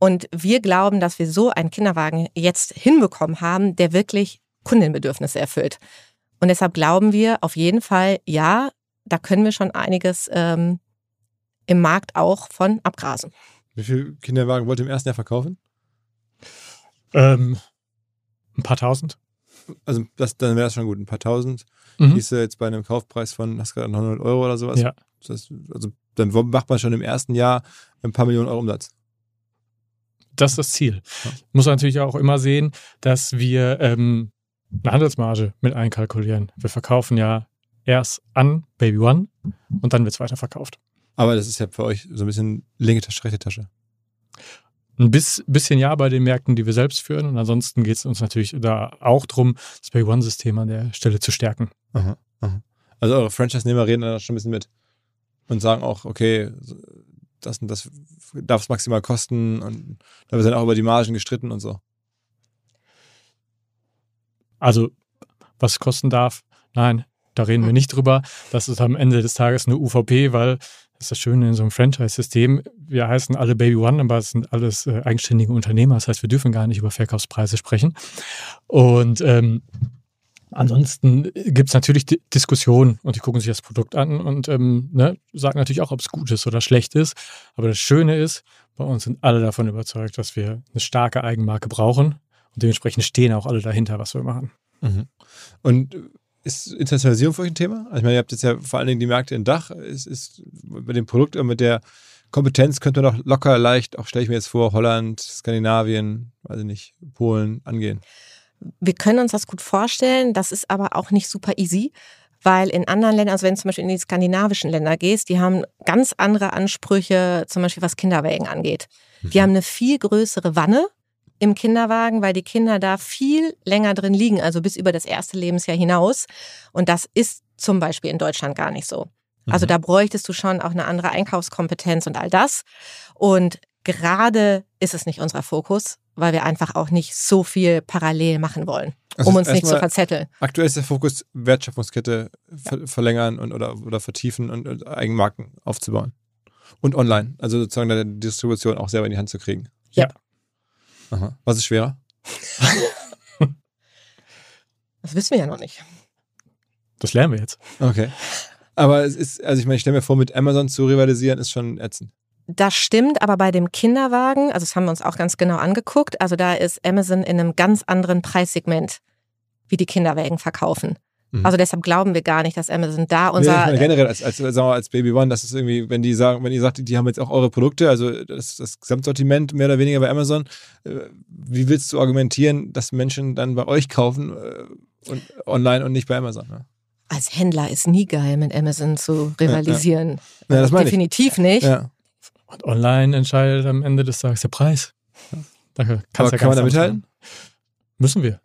Und wir glauben, dass wir so einen Kinderwagen jetzt hinbekommen haben, der wirklich Kundenbedürfnisse erfüllt. Und deshalb glauben wir auf jeden Fall, ja, da können wir schon einiges ähm, im Markt auch von abgrasen. Wie viele Kinderwagen wollt ihr im ersten Jahr verkaufen? Ähm, ein paar tausend. Also das, dann wäre das schon gut. Ein paar tausend. Mhm. Hieß jetzt bei einem Kaufpreis von, hast gerade 900 Euro oder sowas. Ja. Das also dann macht man schon im ersten Jahr ein paar Millionen Euro Umsatz. Das ist das Ziel. Ja. Muss man natürlich auch immer sehen, dass wir ähm, eine Handelsmarge mit einkalkulieren. Wir verkaufen ja erst an Baby One und dann wird es weiterverkauft. Aber das ist ja für euch so ein bisschen linke Tasche, rechte Tasche. Ein bis, bisschen ja bei den Märkten, die wir selbst führen. Und ansonsten geht es uns natürlich da auch drum, das Baby One-System an der Stelle zu stärken. Aha, aha. Also eure Franchise-Nehmer reden da schon ein bisschen mit und sagen auch, okay, das und das darf es maximal kosten und da wird dann auch über die Margen gestritten und so. Also, was es kosten darf, nein, da reden wir nicht drüber. Das ist am Ende des Tages eine UVP, weil das ist das Schöne in so einem Franchise-System. Wir heißen alle Baby One, aber es sind alles äh, eigenständige Unternehmer. Das heißt, wir dürfen gar nicht über Verkaufspreise sprechen. Und ähm, ansonsten gibt es natürlich D Diskussionen und die gucken sich das Produkt an und ähm, ne, sagen natürlich auch, ob es gut ist oder schlecht ist. Aber das Schöne ist, bei uns sind alle davon überzeugt, dass wir eine starke Eigenmarke brauchen. Und dementsprechend stehen auch alle dahinter, was wir machen. Mhm. Und ist Internationalisierung für euch ein Thema? Also ich meine, ihr habt jetzt ja vor allen Dingen die Märkte in Dach. Ist, ist mit dem Produkt und mit der Kompetenz könnte man doch locker leicht, auch stelle ich mir jetzt vor, Holland, Skandinavien, weiß ich nicht, Polen angehen. Wir können uns das gut vorstellen. Das ist aber auch nicht super easy, weil in anderen Ländern, also wenn du zum Beispiel in die skandinavischen Länder gehst, die haben ganz andere Ansprüche, zum Beispiel was Kinderwägen angeht. Die Mhm. haben eine viel größere Wanne im Kinderwagen, weil die Kinder da viel länger drin liegen, also bis über das erste Lebensjahr hinaus. Und das ist zum Beispiel in Deutschland gar nicht so. Also Mhm. da bräuchtest du schon auch eine andere Einkaufskompetenz und all das. Und gerade ist es nicht unser Fokus, weil wir einfach auch nicht so viel parallel machen wollen, Also um uns nicht zu verzetteln. Aktuell ist der Fokus Wertschöpfungskette ver verlängern und, oder, oder vertiefen und, und Eigenmarken aufzubauen. Und online, also sozusagen deine Distribution auch selber in die Hand zu kriegen. Ja. Aha. Was ist schwerer? Das wissen wir ja noch nicht. Das lernen wir jetzt. Okay. Aber es ist, also ich meine, ich stelle mir vor, mit Amazon zu rivalisieren, ist schon ätzend. Das stimmt, aber bei dem Kinderwagen, also das haben wir uns auch ganz genau angeguckt, also da ist Amazon in einem ganz anderen Preissegment, wie die Kinderwagen verkaufen. Mhm. Also deshalb glauben wir gar nicht, dass Amazon da Nee, ich unser meine, generell als, als, sagen wir mal, als Baby One, das ist irgendwie, wenn die sagen, wenn ihr sagt, die haben jetzt auch eure Produkte, also das, das Gesamtsortiment mehr oder weniger bei Amazon, äh, wie willst du argumentieren, dass Menschen dann bei euch kaufen äh, und online und nicht bei Amazon? Ne? als Händler ist nie geil, mit Amazon zu rivalisieren. Ja, das meine ich. Definitiv nicht. Ja. Und online entscheidet am Ende des Tages der Preis. Da kannst Aber ja kann man da mithalten? Müssen wir.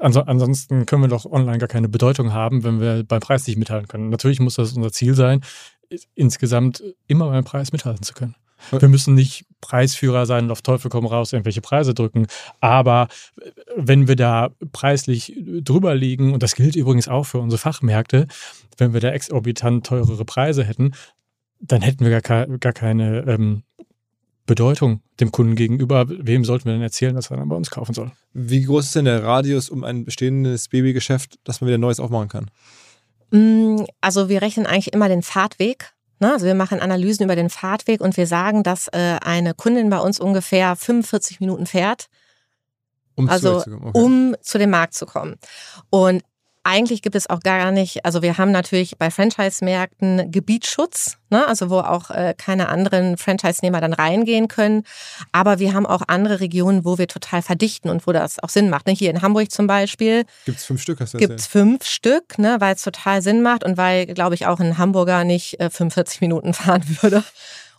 Anso ansonsten können wir doch online gar keine Bedeutung haben, wenn wir beim Preis nicht mithalten können. Natürlich muss das unser Ziel sein, insgesamt immer beim Preis mithalten zu können. Wir müssen nicht Preisführer sein und auf Teufel komm raus irgendwelche Preise drücken. Aber wenn wir da preislich drüber liegen, und das gilt übrigens auch für unsere Fachmärkte, wenn wir da exorbitant teurere Preise hätten, dann hätten wir gar, gar keine ähm, Bedeutung dem Kunden gegenüber. Wem sollten wir denn erzählen, dass er dann bei uns kaufen soll? Wie groß ist denn der Radius um ein bestehendes Babygeschäft, dass man wieder Neues aufmachen kann? Mm, Also wir rechnen eigentlich immer den Fahrtweg. Ne? Also wir machen Analysen über den Fahrtweg und wir sagen, dass äh, eine Kundin bei uns ungefähr 45 Minuten fährt, Um zu Also, zu? Okay. um zu dem Markt zu kommen. Und eigentlich gibt es auch gar nicht, also wir haben natürlich bei Franchise-Märkten Gebietsschutz, ne? also wo auch äh, keine anderen Franchise-Nehmer dann reingehen können. Aber wir haben auch andere Regionen, wo wir total verdichten und wo das auch Sinn macht. Ne? Hier in Hamburg zum Beispiel Gibt es fünf Stück, hast du gibt's fünf Stück, ne? weil es total Sinn macht und weil, glaube ich, auch ein Hamburger nicht äh, 45 Minuten fahren würde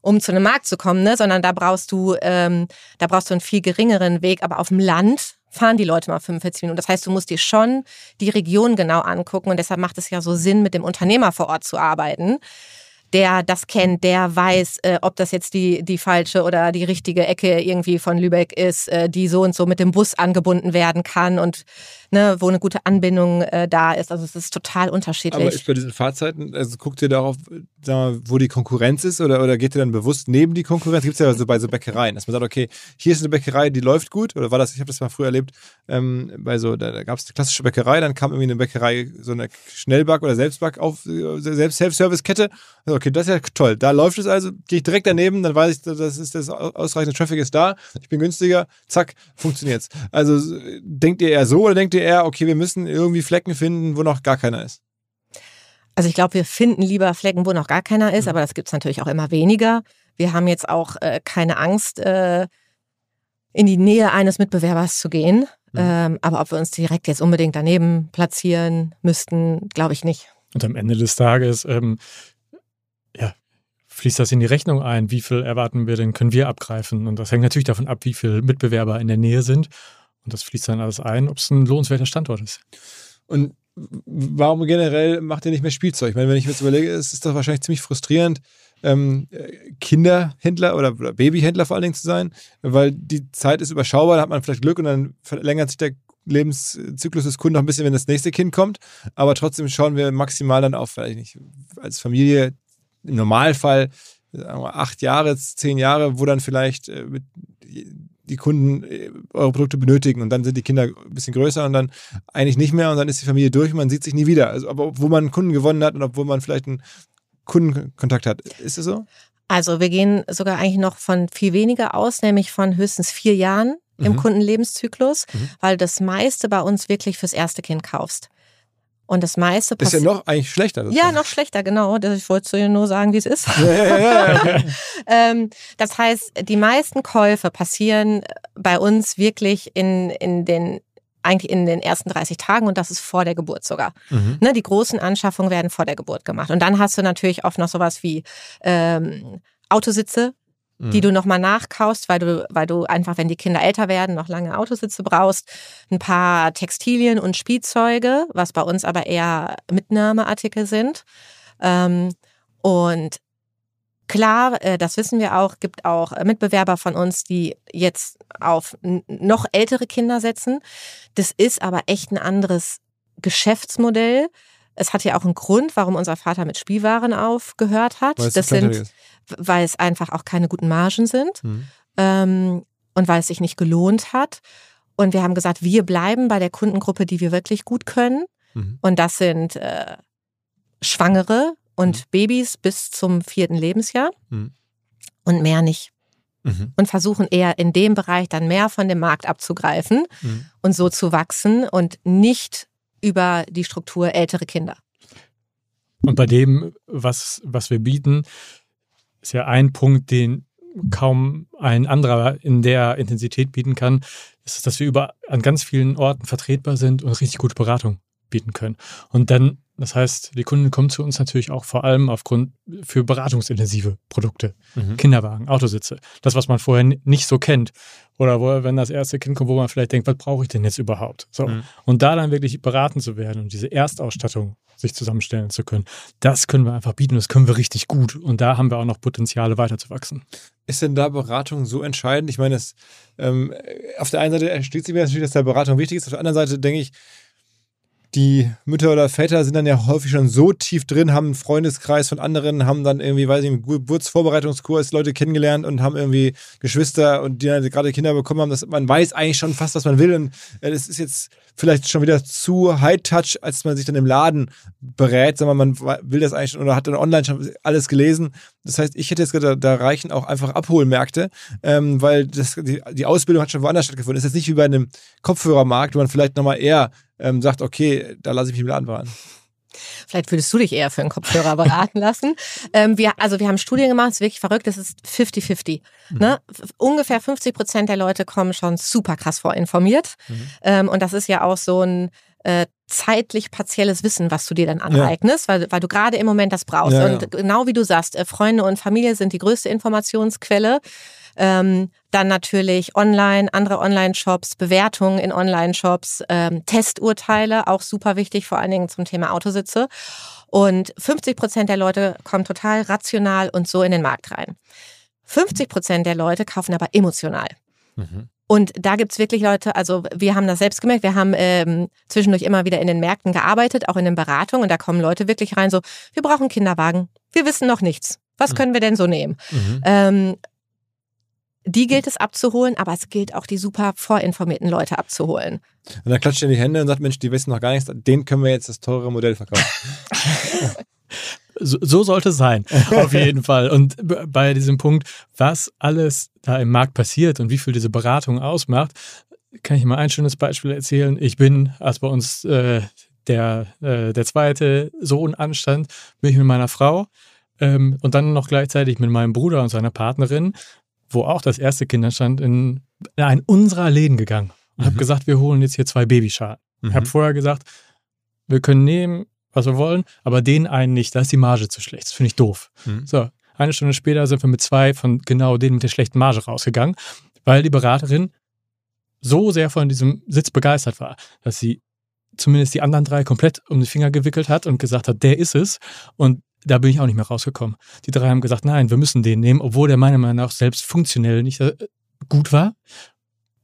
um zu einem Markt zu kommen, ne? sondern da brauchst du, ähm, da brauchst du einen viel geringeren Weg. Aber auf dem Land fahren die Leute mal 45 Minuten. Das heißt, du musst dir schon die Region genau angucken und deshalb macht es ja so Sinn, mit dem Unternehmer vor Ort zu arbeiten. Der das kennt, der weiß, äh, ob das jetzt die, die falsche oder die richtige Ecke irgendwie von Lübeck ist, äh, die so und so mit dem Bus angebunden werden kann und ne, wo eine gute Anbindung äh, da ist. Also es ist total unterschiedlich. Aber bei diesen Fahrzeiten, also guckt ihr darauf, mal, wo die Konkurrenz ist oder, oder geht ihr dann bewusst neben die Konkurrenz? Gibt es ja so bei so Bäckereien, dass man sagt, okay, hier ist eine Bäckerei, die läuft gut, oder war das, ich habe das mal früher erlebt, ähm, bei so, da, da gab es eine klassische Bäckerei, dann kam irgendwie eine Bäckerei, so eine Schnellback- oder Selbstback auf, äh, Selbst Self-Service-Kette. Also okay, das ist ja toll. Da läuft es also, gehe ich direkt daneben, dann weiß ich, das ist das ausreichende Traffic ist da, ich bin günstiger, zack, funktioniert's. Also denkt ihr eher so oder denkt ihr eher, okay, wir müssen irgendwie Flecken finden, wo noch gar keiner ist? Also ich glaube, wir finden lieber Flecken, wo noch gar keiner ist, mhm. aber das gibt es natürlich auch immer weniger. Wir haben jetzt auch äh, keine Angst, äh, in die Nähe eines Mitbewerbers zu gehen. Mhm. Ähm, aber ob wir uns direkt jetzt unbedingt daneben platzieren müssten, glaube ich nicht. Und am Ende des Tages, ähm, ja, fließt das in die Rechnung ein? Wie viel erwarten wir denn, können wir abgreifen? Und das hängt natürlich davon ab, wie viele Mitbewerber in der Nähe sind. Und das fließt dann alles ein, ob es ein lohnenswerter Standort ist. Und warum generell macht ihr nicht mehr Spielzeug? Ich meine, wenn ich mir jetzt überlege, es ist doch wahrscheinlich ziemlich frustrierend, ähm, Kinderhändler oder, oder Babyhändler vor allen Dingen zu sein, weil die Zeit ist überschaubar, da hat man vielleicht Glück und dann verlängert sich der Lebenszyklus des Kunden noch ein bisschen, wenn das nächste Kind kommt. Aber trotzdem schauen wir maximal dann auf, vielleicht nicht, als Familie im Normalfall acht Jahre, zehn Jahre, wo dann vielleicht äh, die Kunden äh, eure Produkte benötigen und dann sind die Kinder ein bisschen größer und dann eigentlich nicht mehr und dann ist die Familie durch und man sieht sich nie wieder. Also, aber obwohl man einen Kunden gewonnen hat und obwohl man vielleicht einen Kundenkontakt hat. Ist es so? Also wir gehen sogar eigentlich noch von viel weniger aus, nämlich von höchstens vier Jahren im mhm. Kundenlebenszyklus, mhm. weil das meiste bei uns wirklich fürs erste Kind kaufst. Und das meiste passiert. Ist ja noch eigentlich schlechter. Ja, noch schlechter, genau. Ich wollte dir nur sagen, wie es ist. Ja, ja, ja, ähm, das heißt, die meisten Käufe passieren bei uns wirklich in, in den eigentlich in den ersten 30 Tagen und das ist vor der Geburt sogar. Mhm. Ne, die großen Anschaffungen werden vor der Geburt gemacht. Und dann hast du natürlich oft noch sowas wie ähm, Autositze, die mhm. du nochmal nachkaufst, weil du, weil du einfach, wenn die Kinder älter werden, noch lange Autositze brauchst, ein paar Textilien und Spielzeuge, was bei uns aber eher Mitnahmeartikel sind. Ähm, und klar, äh, das wissen wir auch, gibt auch Mitbewerber von uns, die jetzt auf noch ältere Kinder setzen. Das ist aber echt ein anderes Geschäftsmodell. Es hat ja auch einen Grund, warum unser Vater mit Spielwaren aufgehört hat. das sind, weil es einfach auch keine guten Margen sind mhm. ähm, und weil es sich nicht gelohnt hat. Und wir haben gesagt, wir bleiben bei der Kundengruppe, die wir wirklich gut können. Mhm. Und das sind äh, Schwangere und mhm. Babys bis zum vierten Lebensjahr mhm. und mehr nicht. Mhm. Und versuchen eher in dem Bereich dann mehr von dem Markt abzugreifen mhm. und so zu wachsen und nicht über die Struktur ältere Kinder. Und bei dem, was, was wir bieten, ist ja ein Punkt, den kaum ein anderer in der Intensität bieten kann, ist, dass wir über an ganz vielen Orten vertretbar sind und richtig gute Beratung bieten können. Und dann das heißt, die Kunden kommen zu uns natürlich auch vor allem aufgrund für beratungsintensive Produkte. Mhm. Kinderwagen, Autositze. Das, was man vorher nicht so kennt. Oder wo, wenn das erste Kind kommt, wo man vielleicht denkt, was brauche ich denn jetzt überhaupt? So. Mhm. Und da dann wirklich beraten zu werden und diese Erstausstattung sich zusammenstellen zu können, das können wir einfach bieten. Das können wir richtig gut. Und da haben wir auch noch Potenziale weiterzuwachsen. Ist denn da Beratung so entscheidend? Ich meine, das, ähm, auf der einen Seite erschließt sich mir natürlich, dass da Beratung wichtig ist. Auf der anderen Seite denke ich, die Mütter oder Väter sind dann ja häufig schon so tief drin, haben einen Freundeskreis von anderen, haben dann irgendwie, weiß ich im Geburtsvorbereitungskurs Leute kennengelernt und haben irgendwie Geschwister und die dann gerade Kinder bekommen haben, dass man weiß eigentlich schon fast, was man will. Und es ist jetzt vielleicht schon wieder zu High-Touch, als man sich dann im Laden berät, sondern man will das eigentlich schon oder hat dann online schon alles gelesen. Das heißt, ich hätte jetzt gesagt, da, reichen auch einfach Abholmärkte, ähm, weil das, die, die Ausbildung hat schon woanders stattgefunden. Das ist jetzt nicht wie bei einem Kopfhörermarkt, wo man vielleicht nochmal eher ähm, sagt, okay, da lasse ich mich mit anfahren. Vielleicht würdest du dich eher für einen Kopfhörer beraten lassen. Ähm, wir, also wir haben Studien gemacht, es ist wirklich verrückt, das ist 50-50. Mhm. Ne? Ungefähr 50 Prozent der Leute kommen schon super krass vorinformiert. Mhm. Ähm, und das ist ja auch so ein äh, zeitlich partielles Wissen, was du dir dann aneignest, ja. weil, weil du gerade im Moment das brauchst. Ja, und ja. genau wie du sagst, äh, Freunde und Familie sind die größte Informationsquelle. Ähm, dann natürlich online, andere Online-Shops, Bewertungen in Online-Shops, ähm, Testurteile, auch super wichtig, vor allen Dingen zum Thema Autositze. Und 50 Prozent der Leute kommen total rational und so in den Markt rein. 50 Prozent der Leute kaufen aber emotional. Mhm. Und da gibt's wirklich Leute, also wir haben das selbst gemerkt, wir haben ähm, zwischendurch immer wieder in den Märkten gearbeitet, auch in den Beratungen, und da kommen Leute wirklich rein, so, wir brauchen Kinderwagen, wir wissen noch nichts. Was mhm. können wir denn so nehmen? Mhm. Ähm, die gilt es abzuholen, aber es gilt auch die super vorinformierten Leute abzuholen. Und dann klatscht ihr in die Hände und sagt, Mensch, die wissen noch gar nichts, den können wir jetzt das teure Modell verkaufen. so, so sollte es sein, auf jeden Fall. Und bei diesem Punkt, was alles da im Markt passiert und wie viel diese Beratung ausmacht, kann ich mal ein schönes Beispiel erzählen. Ich bin, als bei uns äh, der, äh, der zweite Sohn anstand, bin ich mit meiner Frau ähm, und dann noch gleichzeitig mit meinem Bruder und seiner Partnerin, wo auch das erste Kind anstand, in, in einen unserer Läden gegangen und mhm. habe gesagt, wir holen jetzt hier zwei Babyschalen. Mhm. Ich habe vorher gesagt, wir können nehmen, was wir wollen, aber den einen nicht, da ist die Marge zu schlecht. Das finde ich doof. Mhm. So, eine Stunde später sind wir mit zwei von genau denen mit der schlechten Marge rausgegangen, weil die Beraterin so sehr von diesem Sitz begeistert war, dass sie zumindest die anderen drei komplett um den Finger gewickelt hat und gesagt hat, der ist es. Und da bin ich auch nicht mehr rausgekommen. Die drei haben gesagt, nein, wir müssen den nehmen, obwohl der meiner Meinung nach selbst funktionell nicht äh, gut war.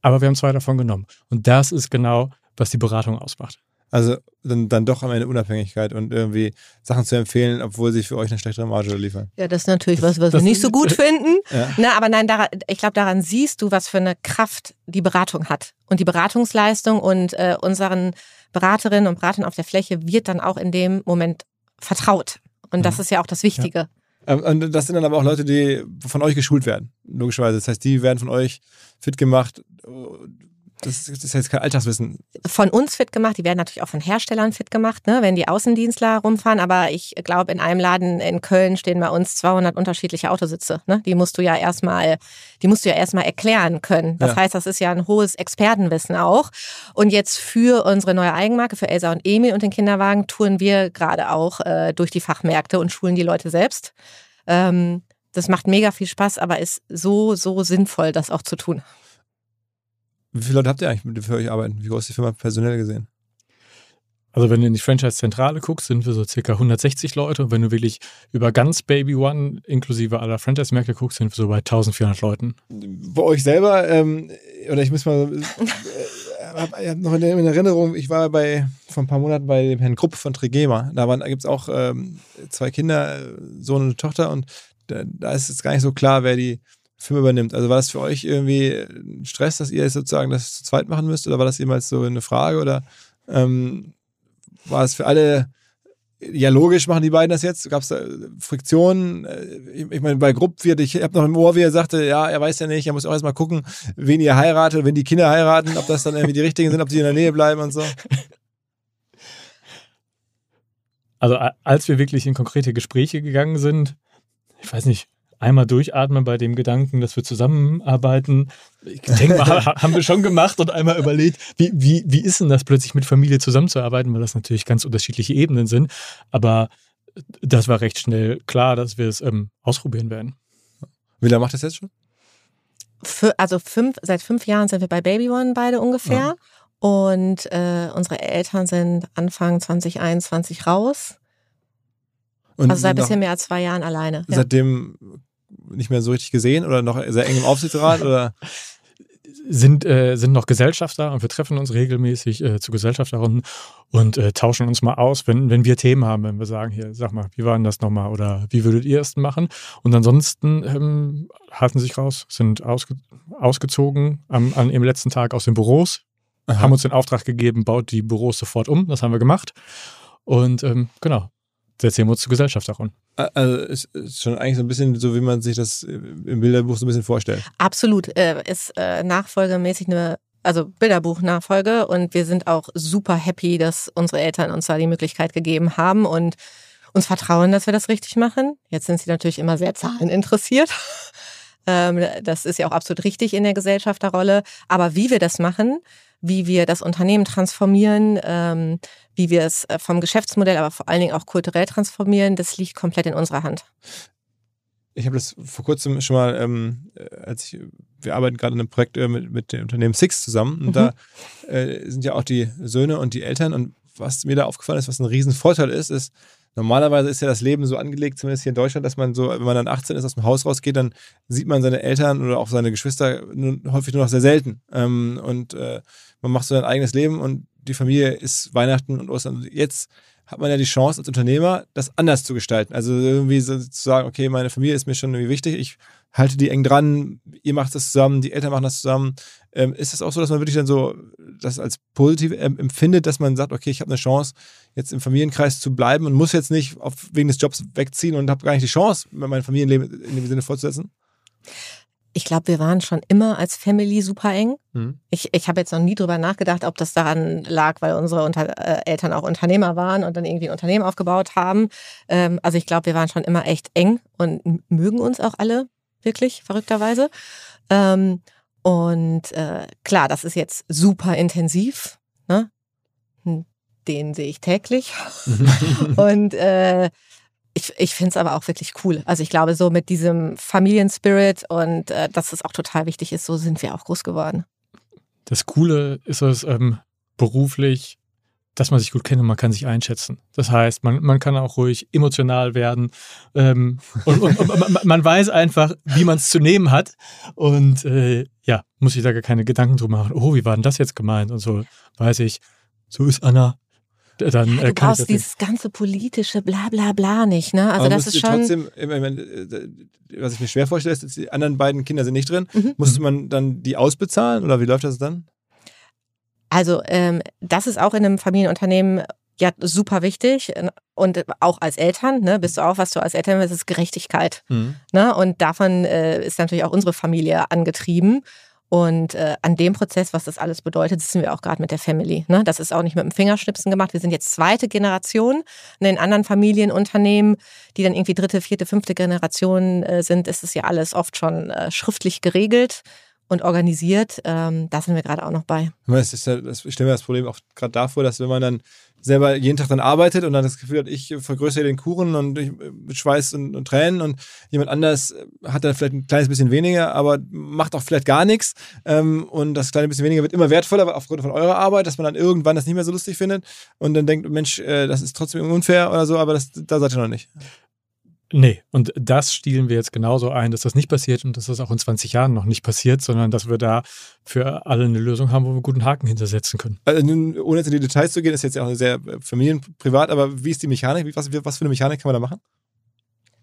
Aber wir haben zwei davon genommen. Und das ist genau, was die Beratung ausmacht. Also dann, dann doch am Ende Unabhängigkeit und irgendwie Sachen zu empfehlen, obwohl sie für euch eine schlechtere Marge liefern. Ja, das ist natürlich was, was das wir nicht so gut finden. Ja. Na, aber nein, daran, ich glaube, daran siehst du, was für eine Kraft die Beratung hat. Und die Beratungsleistung und äh, unseren Beraterinnen und Beratern auf der Fläche wird dann auch in dem Moment vertraut. Und das ist ja auch das Wichtige. Ähm, und das sind dann aber auch Leute, die von euch geschult werden, logischerweise. Das heißt, die werden von euch fit gemacht das, ist jetzt kein Alltagswissen. Von uns fit gemacht, die werden natürlich auch von Herstellern fit gemacht, ne, wenn die Außendienstler rumfahren. Aber ich glaube, in einem Laden in Köln stehen bei uns 200 unterschiedliche Autositze. Ne? Die musst du ja erstmal, die musst du ja erstmal erklären können. Das ja. heißt, das ist ja ein hohes Expertenwissen auch. Und jetzt für unsere neue Eigenmarke, für Elsa und Emil und den Kinderwagen, touren wir gerade auch äh, durch die Fachmärkte und schulen die Leute selbst. Ähm, das macht mega viel Spaß, aber ist so, so sinnvoll, das auch zu tun. Wie viele Leute habt ihr eigentlich, mit denen für euch arbeiten? Wie groß ist die Firma personell gesehen? Also wenn du in die Franchise-Zentrale guckst, sind wir so circa 160 Leute. Und wenn du wirklich über ganz Baby One inklusive aller Franchise-Märkte guckst, sind wir so bei 1400 Leuten. Bei euch selber, ähm, oder ich muss mal, äh, hab, ich habe noch in, in, Erinnerung, ich war bei vor ein paar Monaten bei dem Herrn Grupp von Trigema. Da, da gibt es auch ähm, zwei Kinder, Sohn und Tochter. Und da, da ist es gar nicht so klar, wer die Film übernimmt. Also war das für euch irgendwie Stress, dass ihr jetzt sozusagen das zu zweit machen müsst? Oder war das jemals so eine Frage? Oder ähm, war es für alle, ja logisch machen die beiden das jetzt? Gab es da Friktionen? Ich, ich meine, bei Grupp wird, ich habe noch im Ohr, wie er sagte, ja, er weiß ja nicht, er muss auch erstmal gucken, wen ihr heiratet, wenn die Kinder heiraten, ob das dann irgendwie die richtigen sind, ob die in der Nähe bleiben und so. Also als wir wirklich in konkrete Gespräche gegangen sind, ich weiß nicht, einmal durchatmen bei dem Gedanken, dass wir zusammenarbeiten. Ich denke mal, haben wir schon gemacht und einmal überlegt, wie, wie, wie ist denn das plötzlich mit Familie zusammenzuarbeiten, weil das natürlich ganz unterschiedliche Ebenen sind. Aber das war recht schnell klar, dass wir es ähm, ausprobieren werden. Wie lange macht das jetzt schon? Für, also fünf, seit fünf Jahren sind wir bei Baby One beide ungefähr. Ja. Und äh, unsere Eltern sind Anfang 2021 raus. Und also seit bisher mehr als zwei Jahren alleine. Seitdem nicht mehr so richtig gesehen oder noch sehr eng im Aufsichtsrat oder? Sind, äh, sind noch Gesellschafter und wir treffen uns regelmäßig äh, zu Gesellschafterrunden und äh, tauschen uns mal aus, wenn, wenn wir Themen haben, wenn wir sagen, hier, sag mal, wie war denn das nochmal oder wie würdet ihr es machen? Und ansonsten ähm, halten sich raus, sind ausge ausgezogen am, an ihrem letzten Tag aus den Büros, Aha. haben uns den Auftrag gegeben, baut die Büros sofort um, das haben wir gemacht. Und ähm, genau, setzen wir uns zur Gesellschaft auch an. Also es ist schon eigentlich so ein bisschen so, wie man sich das im Bilderbuch so ein bisschen vorstellt. Absolut. Äh, ist äh, nachfolgemäßig eine also Bilderbuch-Nachfolge und wir sind auch super happy, dass unsere Eltern uns da die Möglichkeit gegeben haben und uns vertrauen, dass wir das richtig machen. Jetzt sind sie natürlich immer sehr zahleninteressiert. Ähm, das ist ja auch absolut richtig in der Gesellschafterrolle. Aber wie wir das machen, wie wir das Unternehmen transformieren, ähm, wie wir es äh, vom Geschäftsmodell, aber vor allen Dingen auch kulturell transformieren, das liegt komplett in unserer Hand. Ich habe das vor kurzem schon mal, ähm, äh, als ich, wir arbeiten gerade in einem Projekt äh, mit, mit dem Unternehmen Six zusammen und mhm. da äh, sind ja auch die Söhne und die Eltern und was mir da aufgefallen ist, was ein Riesenvorteil ist, ist, normalerweise ist ja das Leben so angelegt, zumindest hier in Deutschland, dass man so, wenn man dann 18 ist, aus dem Haus rausgeht, dann sieht man seine Eltern oder auch seine Geschwister nur, häufig nur noch sehr selten. Ähm, und äh, man macht so sein eigenes Leben und die Familie ist Weihnachten und Ostern. Jetzt hat man ja die Chance als Unternehmer, das anders zu gestalten. Also irgendwie so zu sagen, okay, meine Familie ist mir schon irgendwie wichtig, ich halte die eng dran, ihr macht das zusammen, die Eltern machen das zusammen. Ähm, ist es auch so, dass man wirklich dann so das als positiv ähm, empfindet, dass man sagt, okay, ich habe eine Chance, jetzt im Familienkreis zu bleiben und muss jetzt nicht auf, wegen des Jobs wegziehen und habe gar nicht die Chance, mein Familienleben in dem Sinne fortzusetzen? Ich glaube, wir waren schon immer als Family super eng. Mhm. Ich, ich habe jetzt noch nie drüber nachgedacht, ob das daran lag, weil unsere Unter äh, Eltern auch Unternehmer waren und dann irgendwie ein Unternehmen aufgebaut haben. Ähm, also ich glaube, wir waren schon immer echt eng und mögen uns auch alle wirklich, verrückterweise. Ähm, und äh, klar, das ist jetzt super intensiv. Ne? Hm, den sehe ich täglich. und äh, ich, ich finde es aber auch wirklich cool. Also ich glaube, so mit diesem Familienspirit und äh, dass es auch total wichtig ist, so sind wir auch groß geworden. Das Coole ist es ähm, beruflich, dass man sich gut kennt und man kann sich einschätzen. Das heißt, man, man kann auch ruhig emotional werden ähm, und, und, und man, man, weiß einfach, wie man es zu nehmen hat und äh, ja, muss ich da gar keine Gedanken drum machen. Oh, wie war denn das jetzt gemeint? Und so weiß ich, so ist Anna, dann ja, du brauchst dieses ganze politische bla bla bla nicht, ne? Also Aber das ist schon. Trotzdem, äh, was ich mir schwer vorstelle, ist, die anderen beiden Kinder sind nicht drin. Mhm. Musste man dann die ausbezahlen oder wie läuft das dann? Also ähm, das ist auch in einem Familienunternehmen ja super wichtig und auch als Eltern, ne, bist du auch, was du als Eltern willst, ist Gerechtigkeit. Mhm. Ne? Und davon äh, ist natürlich auch unsere Familie angetrieben. Und äh, an dem Prozess, was das alles bedeutet, sitzen wir auch gerade mit der Family. Ne? Das ist auch nicht mit dem Fingerschnipsen gemacht. Wir sind jetzt zweite Generation. In den anderen Familienunternehmen, die dann irgendwie dritte, vierte, fünfte Generation äh, sind, ist es ja alles oft schon äh, schriftlich geregelt und organisiert. Ähm, da sind wir gerade auch noch bei. Das ist ja, das, ich stelle mir das Problem auch gerade davor, dass wenn man dann selber jeden Tag dann arbeitet und dann das Gefühl hat, ich vergrößere den Kuchen und ich, mit Schweiß und, und, Tränen und jemand anders hat dann vielleicht ein kleines bisschen weniger, aber macht auch vielleicht gar nichts ähm, und das kleine bisschen weniger wird immer wertvoller aufgrund von eurer Arbeit, dass man dann irgendwann das nicht mehr so lustig findet und dann denkt, Mensch, äh, das ist trotzdem unfair oder so, aber das, da seid ihr noch nicht. Nee, und das stielen wir jetzt genauso ein, dass das nicht passiert und dass das auch in 20 Jahren noch nicht passiert, sondern dass wir da für alle eine Lösung haben, wo wir einen guten Haken hintersetzen können. Also, ohne jetzt in die Details zu gehen, ist jetzt ja auch sehr äh, familienprivat, aber wie ist die Mechanik? Was, was für eine Mechanik kann man da machen?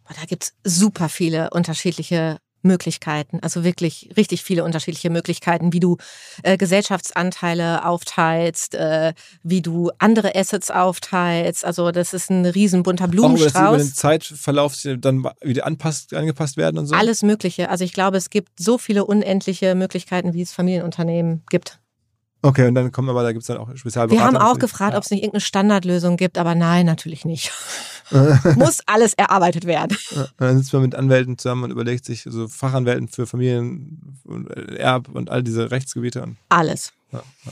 Da gibt es super viele unterschiedliche Möglichkeiten, also wirklich richtig viele unterschiedliche Möglichkeiten, wie du äh, Gesellschaftsanteile aufteilst, äh, wie du andere Assets aufteilst. Also das ist ein riesen bunter Blumenstrauß. Auch, über den Zeitverlauf dann wieder anpasst, angepasst werden und so? Alles Mögliche. Also ich glaube, es gibt so viele unendliche Möglichkeiten, wie es Familienunternehmen gibt. Okay, und dann kommen aber, da gibt es dann auch Spezialberater. Wir haben auch gefragt, ja. ob es nicht irgendeine Standardlösung gibt, aber nein, natürlich nicht. Muss alles erarbeitet werden. dann sitzt man mit Anwälten zusammen und überlegt sich, so Fachanwälten für Familien, Erb und all diese Rechtsgebiete. Alles. Ja, ja.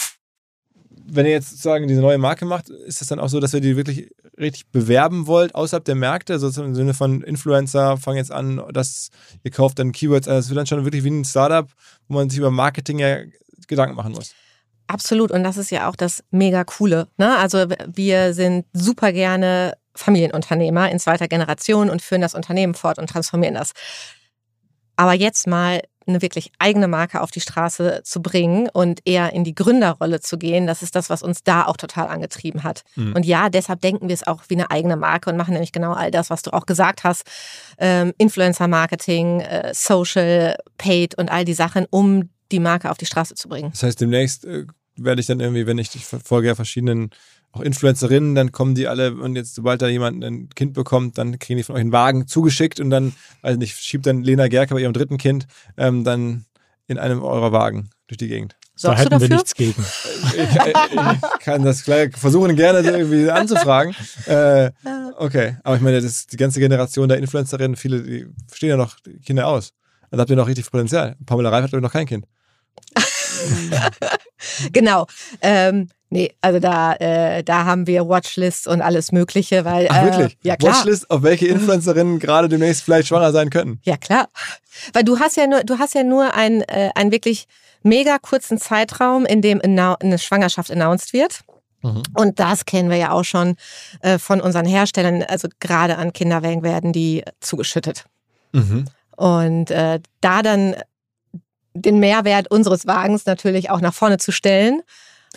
wenn ihr jetzt sozusagen diese neue Marke macht, ist es dann auch so, dass ihr die wirklich richtig bewerben wollt außerhalb der Märkte? Also im Sinne von Influencer, fangen jetzt an, dass ihr kauft dann Keywords. Also es wird dann schon wirklich wie ein Startup, wo man sich über Marketing ja Gedanken machen muss. Absolut. Und das ist ja auch das mega coole. Ne? Also wir sind super gerne Familienunternehmer in zweiter Generation und führen das Unternehmen fort und transformieren das. Aber jetzt mal eine wirklich eigene Marke auf die Straße zu bringen und eher in die Gründerrolle zu gehen, das ist das, was uns da auch total angetrieben hat. Mhm. Und ja, deshalb denken wir es auch wie eine eigene Marke und machen nämlich genau all das, was du auch gesagt hast, ähm, Influencer-Marketing, äh, Social, Paid und all die Sachen, um die Marke auf die Straße zu bringen. Das heißt, demnächst äh, werde ich dann irgendwie, wenn ich, ich folge ja verschiedenen auch Influencerinnen, dann kommen die alle und jetzt, sobald da jemand ein Kind bekommt, dann kriegen die von euch einen Wagen zugeschickt und dann, also nicht, schiebt dann Lena Gerke bei ihrem dritten Kind ähm, dann in einem eurer Wagen durch die Gegend. da hätten wir nichts gegen. Ich, ich, kann das versuchen gerne irgendwie anzufragen. Äh, okay, aber ich meine, das die ganze Generation der Influencerinnen, viele, die stehen ja noch Kinder aus. Also habt ihr noch richtig Potenzial. Pamela Reif hat, noch kein Kind. genau. Ähm, nee, also da, äh, da haben wir Watchlists und alles Mögliche, weil. Ach, wirklich? Äh, ja, klar. Watchlist, auf welche Influencerinnen gerade demnächst vielleicht schwanger sein könnten. Ja, klar. Weil du hast ja nur, du hast ja nur einen, äh, einen wirklich mega kurzen Zeitraum, in dem eine Schwangerschaft announced wird. Mhm. Und das kennen wir ja auch schon äh, von unseren Herstellern. Also gerade an Kinderwägen werden die zugeschüttet. Mhm. Und äh, da dann den Mehrwert unseres Wagens natürlich auch nach vorne zu stellen.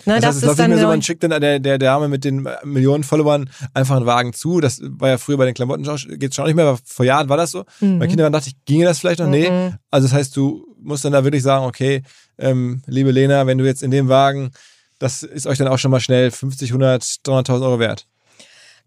Ne, das, das es läuft nicht mehr so, man schickt dann der, der Dame mit den Millionen Followern einfach einen Wagen zu. Das war ja früher bei den Klamotten, geht es schon nicht mehr, aber vor Jahren war das so. Mhm. Bei Kindern dachte ich, ginge das vielleicht noch? Mhm. Nee. Also das heißt, du musst dann da wirklich sagen, okay, ähm, liebe Lena, wenn du jetzt in dem Wagen, das ist euch dann auch schon mal schnell 50, 100, 300.000 Euro wert.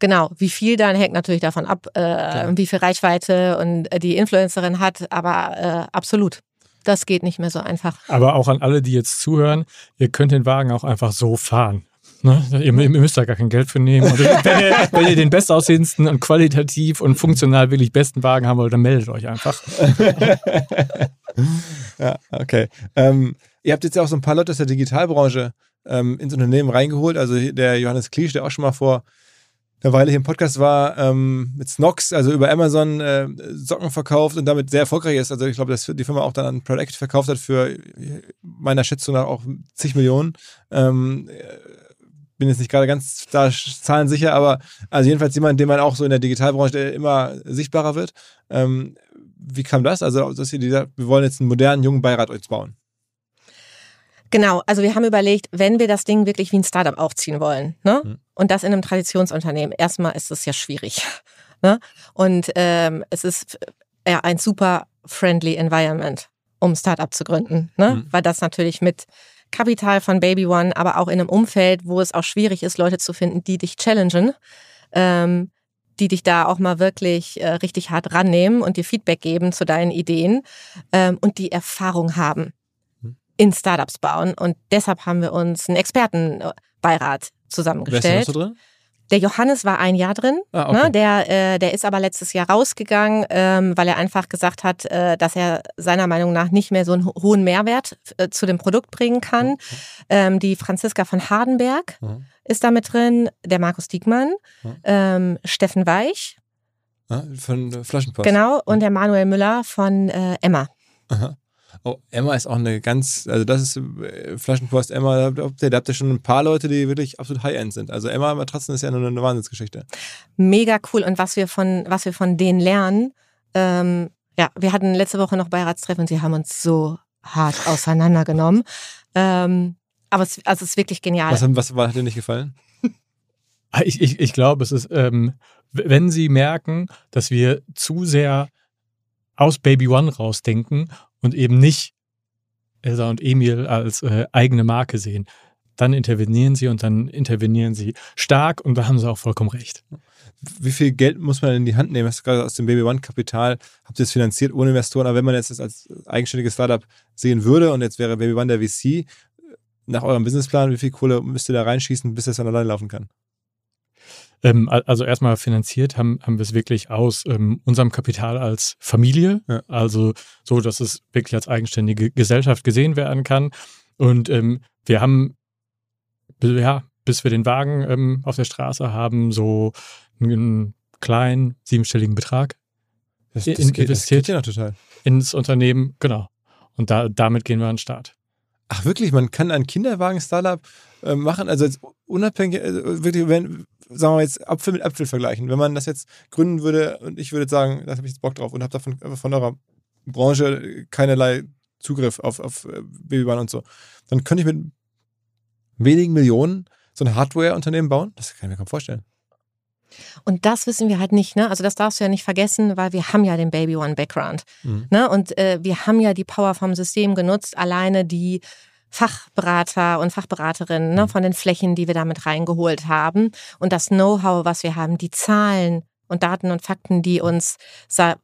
Genau, wie viel dann hängt natürlich davon ab, äh, wie viel Reichweite und äh, die Influencerin hat, aber äh, absolut das geht nicht mehr so einfach. Aber auch an alle, die jetzt zuhören, ihr könnt den Wagen auch einfach so fahren. Ne? Ihr, ihr, müsst da gar kein Geld für nehmen. Und wenn, ihr, wenn ihr den bestaussehendsten und qualitativ und funktional wirklich besten Wagen haben wollt, dann meldet euch einfach. ja, okay. Ähm, ihr habt jetzt ja auch so ein paar Leute aus der Digitalbranche ähm, ins Unternehmen reingeholt. Also der Johannes Kliesch, der auch schon mal vor eine Weile hier im Podcast war, ähm, mit Snox, also über Amazon äh, Socken verkauft und damit sehr erfolgreich ist. Also ich glaube, dass die Firma auch dann an Product verkauft hat für meiner Schätzung nach auch zig Millionen. Ähm, bin jetzt nicht gerade ganz da zahlensicher, aber also jedenfalls jemand, den man auch so in der Digitalbranche immer sichtbarer wird. Ähm, wie kam das? Also, dass ihr gesagt, wir wollen jetzt einen modernen, jungen Beirat euch bauen. Genau, also wir haben überlegt, wenn wir das Ding wirklich wie ein Startup aufziehen wollen, ne? Mhm. Und das in einem Traditionsunternehmen, erstmal ist es ja schwierig. Ne? Und ähm, es ist ja ein super friendly Environment, um Startup zu gründen, ne? Mhm. weil das natürlich mit Kapital von Baby One, aber auch in einem Umfeld, wo es auch schwierig ist, Leute zu finden, die dich challengen, ähm, die dich da auch mal wirklich äh, richtig hart rannehmen und dir Feedback geben zu deinen Ideen ähm, und die Erfahrung haben in Startups bauen. Und deshalb haben wir uns einen Expertenbeirat zusammengestellt. Wer ist drin? Der Johannes war ein Jahr drin. Ah, okay. ne? der, äh, der ist aber letztes Jahr rausgegangen, ähm, weil er einfach gesagt hat, äh, dass er seiner Meinung nach nicht mehr so einen hohen Mehrwert äh, zu dem Produkt bringen kann. Okay. Ähm, die Franziska von Hardenberg mhm. ist da mit drin, der Markus Diekmann, mhm. ähm, Steffen Weich. Ah, von Flaschenpost. Genau, und mhm. der Manuel Müller von äh, Emma. Aha. Oh, Emma ist auch eine ganz, also das ist äh, Flaschenpost Emma, da habt, ihr, da habt ihr schon ein paar Leute, die wirklich absolut High-End sind. Also Emma Matratzen ist ja nur eine Wahnsinnsgeschichte. Mega cool und was wir von, was wir von denen lernen, ähm, ja, wir hatten letzte Woche noch Beiratstreffen und sie haben uns so hart auseinandergenommen. Ähm, aber es, also es ist wirklich genial. Was, was, was hat dir nicht gefallen? Ich, ich, ich glaube, es ist, ähm, wenn sie merken, dass wir zu sehr aus Baby One rausdenken und eben nicht Elsa und Emil als äh, eigene Marke sehen, dann intervenieren sie und dann intervenieren sie stark und da haben sie auch vollkommen recht. Wie viel Geld muss man in die Hand nehmen? Das ist gerade aus dem Baby One Kapital, habt ihr es finanziert ohne Investoren, aber wenn man jetzt das als eigenständiges Startup sehen würde und jetzt wäre Baby One der VC, nach eurem Businessplan, wie viel Kohle müsst ihr da reinschießen, bis das dann alleine laufen kann? Ähm, also erstmal finanziert haben, haben wir es wirklich aus ähm, unserem Kapital als Familie, ja. also so, dass es wirklich als eigenständige Gesellschaft gesehen werden kann. Und ähm, wir haben ja, bis wir den Wagen ähm, auf der Straße haben, so einen kleinen siebenstelligen Betrag das, das, in, geht, das geht ja noch total. ins Unternehmen, genau. Und da, damit gehen wir an den Start. Ach wirklich, man kann ein Kinderwagen-Startup äh, machen, also unabhängig, äh, wirklich, wenn, sagen wir jetzt Apfel mit Apfel vergleichen. Wenn man das jetzt gründen würde und ich würde sagen, da habe ich jetzt Bock drauf und habe davon von eurer Branche keinerlei Zugriff auf, auf äh, Babybahn und so, dann könnte ich mit wenigen Millionen so ein Hardware-Unternehmen bauen? Das kann ich mir kaum vorstellen. Und das wissen wir halt nicht, ne? Also das darfst du ja nicht vergessen, weil wir haben ja den Baby One Background. Mhm. Ne? Und äh, wir haben ja die Power vom System genutzt, alleine die Fachberater und Fachberaterinnen ne, mhm. von den Flächen, die wir damit reingeholt haben und das Know-how, was wir haben, die Zahlen, und Daten und Fakten, die uns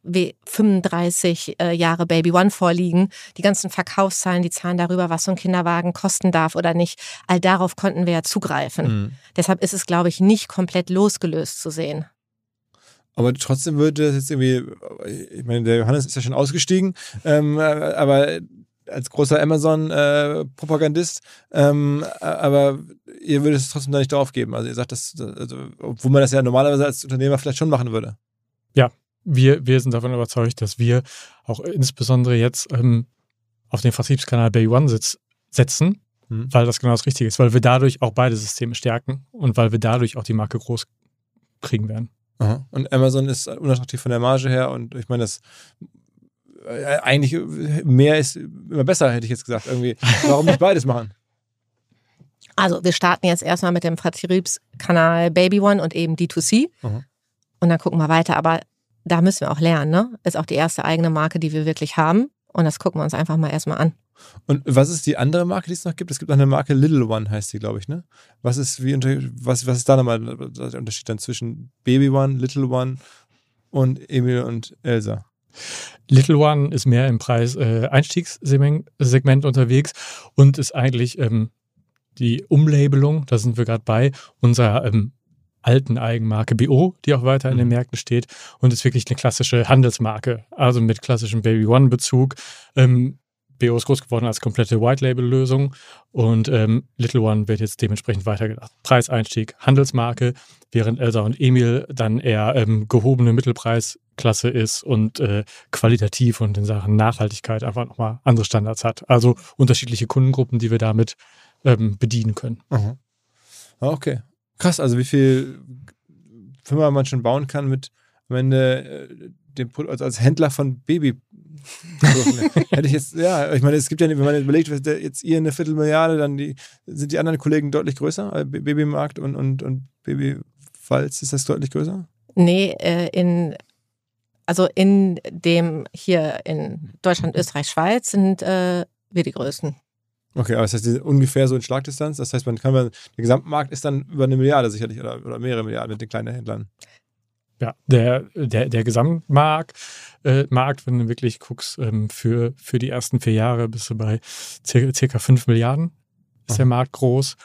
wie 35 äh, Jahre Baby One vorliegen, die ganzen Verkaufszahlen, die Zahlen darüber, was so ein Kinderwagen kosten darf oder nicht, all darauf konnten wir ja zugreifen. Mhm. Deshalb ist es, glaube ich, nicht komplett losgelöst zu sehen. Aber trotzdem würde das jetzt irgendwie, ich meine, der Johannes ist ja schon ausgestiegen, ähm, aber als großer Amazon-Propagandist, äh, ähm, aber ihr würdet es trotzdem da nicht drauf geben. Also ihr sagt das, also, obwohl man das ja normalerweise als Unternehmer vielleicht schon machen würde. Ja, wir, wir sind davon überzeugt, dass wir auch insbesondere jetzt ähm, auf den Vertriebskanal Bay One sitz, setzen, mhm. weil das genau das Richtige ist, weil wir dadurch auch beide Systeme stärken und weil wir dadurch auch die Marke groß kriegen werden. Aha. Und Amazon ist unattraktiv von der Marge her und ich meine, das eigentlich mehr ist immer besser, hätte ich jetzt gesagt. Irgendwie, warum nicht beides machen? Also, wir starten jetzt erstmal mit dem Vertriebskanal Baby One und eben D2C. Mhm. Und dann gucken wir weiter. Aber da müssen wir auch lernen, ne? Ist auch die erste eigene Marke, die wir wirklich haben. Und das gucken wir uns einfach mal erstmal an. Und was ist die andere Marke, die es noch gibt? Es gibt noch eine Marke Little One, heißt die, glaube ich, ne? Was ist, wie was, was ist da nochmal der Unterschied dann zwischen Baby One, Little One und Emil und Elsa? Little One ist mehr im Preis-Einstiegssegment äh, unterwegs und ist eigentlich ähm, die Umlabelung, da sind wir gerade bei, unserer ähm, alten Eigenmarke BO, die auch weiter in den mhm. Märkten steht und ist wirklich eine klassische Handelsmarke, also mit klassischem Baby One-Bezug. Ähm, BO ist groß geworden als komplette White-Label-Lösung und ähm, Little One wird jetzt dementsprechend weitergedacht. Preiseinstieg, Handelsmarke, während Elsa und Emil dann eher ähm, gehobene Mittelpreisklasse ist und äh, qualitativ und in Sachen Nachhaltigkeit einfach nochmal andere Standards hat. Also unterschiedliche Kundengruppen, die wir damit ähm, bedienen können. Aha. Ah, okay. Krass, also wie viel Firma man schon bauen kann mit am Ende äh, dem, also als Händler von Baby. Hätte ich jetzt, ja, ich meine, es gibt ja, wenn man überlegt, jetzt ihr eine Viertelmilliarde, dann die, sind die anderen Kollegen deutlich größer, äh, Babymarkt und, und, und Babyfalz, ist das deutlich größer? Nee, äh, in also in dem hier in Deutschland, Österreich, Schweiz sind äh, wir die Größten. Okay, aber das heißt ungefähr so in Schlagdistanz. Das heißt, man kann der Gesamtmarkt ist dann über eine Milliarde sicherlich oder, oder mehrere Milliarden mit den kleinen Händlern. Ja, der, der, der Gesamtmarkt, äh, Markt, wenn du wirklich guckst, ähm, für, für die ersten vier Jahre bist du bei circa, circa 5 Milliarden, ist Aha. der Markt groß.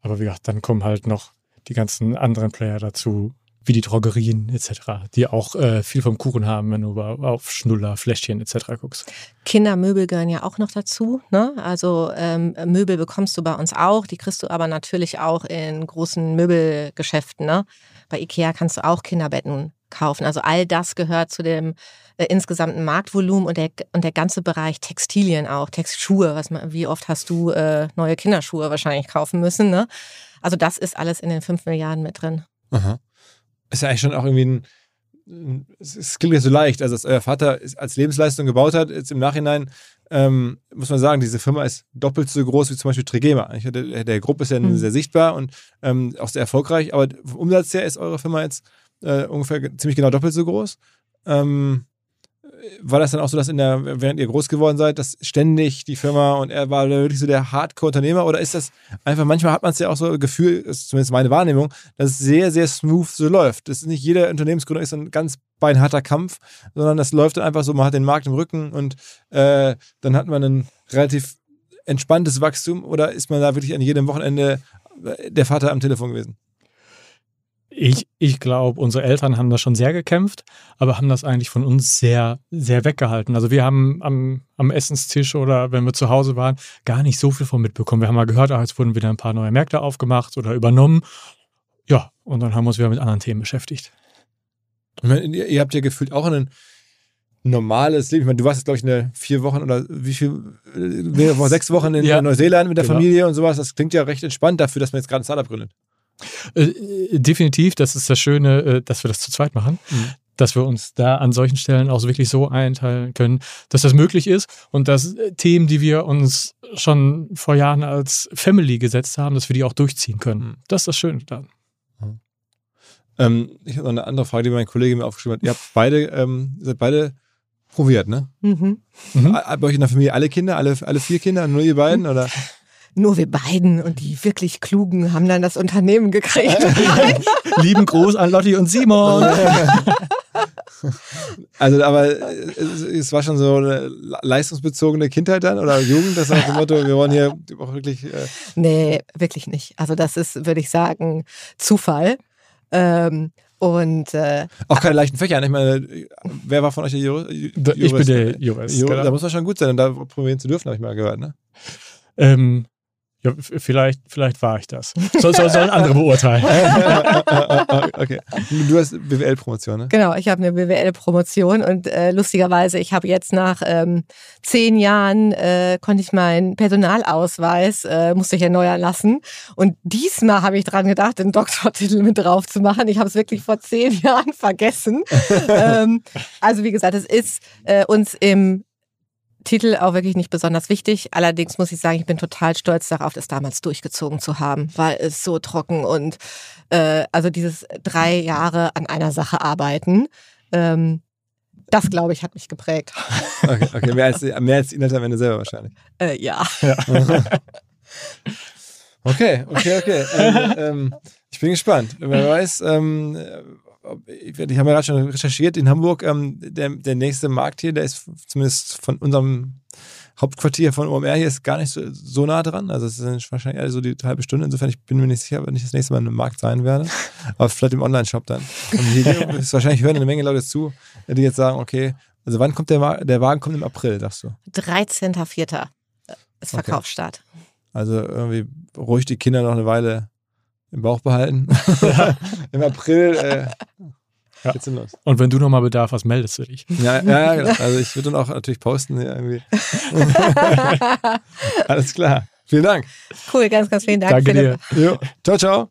Aber wie gesagt, dann kommen halt noch die ganzen anderen Player dazu, wie die Drogerien etc., die auch äh, viel vom Kuchen haben, wenn du auf Schnuller, Fläschchen etc. guckst. Kindermöbel gehören ja auch noch dazu. Ne? Also ähm, Möbel bekommst du bei uns auch, die kriegst du aber natürlich auch in großen Möbelgeschäften. Ne? Bei Ikea kannst du auch Kinderbetten kaufen. Also all das gehört zu dem äh, insgesamten Marktvolumen und der, und der ganze Bereich Textilien auch, Textschuhe. Was man, wie oft hast du äh, neue Kinderschuhe wahrscheinlich kaufen müssen? Ne? Also das ist alles in den 5 Milliarden mit drin. Aha ist ja eigentlich schon auch irgendwie ein, es klingt ja so leicht, also dass euer Vater als Lebensleistung gebaut hat, jetzt im Nachhinein ähm, muss man sagen, diese Firma ist doppelt so groß wie zum Beispiel Trigema. Der, der Gruppe ist ja mhm. sehr sichtbar und ähm, auch sehr erfolgreich, aber vom Umsatz her ist eure Firma jetzt äh, ungefähr ziemlich genau doppelt so groß. Ähm, war das dann auch so, dass in der, während ihr groß geworden seid, dass ständig die Firma und er war wirklich so der Hardcore-Unternehmer oder ist das einfach, manchmal hat man es ja auch so Gefühl, ist zumindest meine Wahrnehmung, dass es sehr, sehr smooth so läuft. Das ist nicht jeder Unternehmensgründer ist ein ganz beinharter Kampf, sondern das läuft dann einfach so, man hat den Markt im Rücken und äh, dann hat man ein relativ entspanntes Wachstum oder ist man da wirklich an jedem Wochenende der Vater am Telefon gewesen? Ich, ich glaube, unsere Eltern haben das schon sehr gekämpft, aber haben das eigentlich von uns sehr, sehr weggehalten. Also wir haben am, am Essenstisch oder wenn wir zu Hause waren, gar nicht so viel von mitbekommen. Wir haben mal gehört, ah, jetzt wurden wieder ein paar neue Märkte aufgemacht oder übernommen. Ja, und dann haben wir uns wieder mit anderen Themen beschäftigt. Meine, ihr, ihr habt ja gefühlt auch einen normales Leben. Ich meine, du warst jetzt, glaube ich, eine vier Wochen oder wie viel, äh, sechs Wochen in Ja, Neuseeland mit der genau. Familie und sowas. Das klingt ja recht entspannt dafür, dass man jetzt gerade ein Startup gründet. Äh, äh, definitiv, das ist das Schöne, äh, dass wir das zu zweit machen. Mhm. Dass wir uns da an solchen Stellen auch wirklich so einteilen können, dass das möglich ist und dass Themen, die wir uns schon vor Jahren als Family gesetzt haben, dass wir die auch durchziehen können. Mhm. Das ist das Schöne daran. Ähm, ich habe noch eine andere Frage, die mein Kollege mir aufgeschrieben hat. Ihr habt beide, ähm, ihr seid beide proviert, ne? Mhm. Mhm. Bei euch in der Familie alle Kinder, alle, alle vier Kinder, nur ihr beiden? Oder? Nur wir beiden und die wirklich Klugen haben dann das Unternehmen gekriegt. Lieben Gruß an Lotti und Simon. Also, aber es, es war schon so eine leistungsbezogene Kindheit dann oder Jugend, das nach dem Motto, wir wollen hier auch wirklich. Äh, nee, wirklich nicht. Also das ist, würde ich sagen, Zufall. Ähm, und äh, auch keine leichten Fächer. ne? Ich meine, wer war von euch der Jurist? Ich bin der Jurist. Jurist, genau. Da muss man schon gut sein, um da probieren zu dürfen, habe ich mal gehört. Ne? Ähm, ja, vielleicht, vielleicht war ich das. So, so, sollen andere beurteilen. okay. Du hast BWL-Promotion, ne? genau, ich habe eine BWL-Promotion und äh, lustigerweise, ich habe jetzt nach ähm, zehn Jahren äh, konnte ich meinen Personalausweis, äh, musste ich erneuern lassen. Und diesmal habe ich dran gedacht, den Doktortitel mit drauf zu machen. Ich habe es wirklich vor zehn Jahren vergessen. ähm, also wie gesagt, es ist äh, uns im Titel auch wirklich nicht besonders wichtig. Allerdings muss ich sagen, ich bin total stolz darauf, das damals durchgezogen zu haben, weil es so trocken und äh, also dieses drei Jahre an einer Sache arbeiten, ähm, das glaube ich hat mich geprägt. Okay, okay. Mehr, als, mehr als Inhalt am Ende selber wahrscheinlich. Äh, ja. Okay, okay, okay. ähm, ähm, ich bin gespannt. Wer weiß, ähm, ich ich habe ja gerade schon recherchiert, in Hamburg, ähm, der, der nächste Markt hier, der ist zumindest von unserem Hauptquartier von OMR hier ist gar nicht so, so nah dran. Also es ist wahrscheinlich eher so die halbe Stunde. Insofern, ich bin mir nicht sicher, wenn ich das nächste Mal in einem Markt sein werde. Aber vielleicht im Online-Shop dann. Und hier ist wahrscheinlich hören eine Menge Leute zu, die jetzt sagen, okay, also wann kommt der, Wa- der Wagen kommt im April, sagst du. 13.04. ist Okay. Verkaufsstart. Also irgendwie ruhig die Kinder noch eine Weile im Bauch behalten. Im April äh, Ja. geht's dann los. Und wenn du nochmal Bedarf hast, meldest du dich. Ja, ja, ja, genau. Also ich würde dann auch natürlich posten hier irgendwie. Alles klar. Vielen Dank. Cool, ganz, ganz vielen Dank, Danke Philipp. dir. Jo. Ciao, ciao.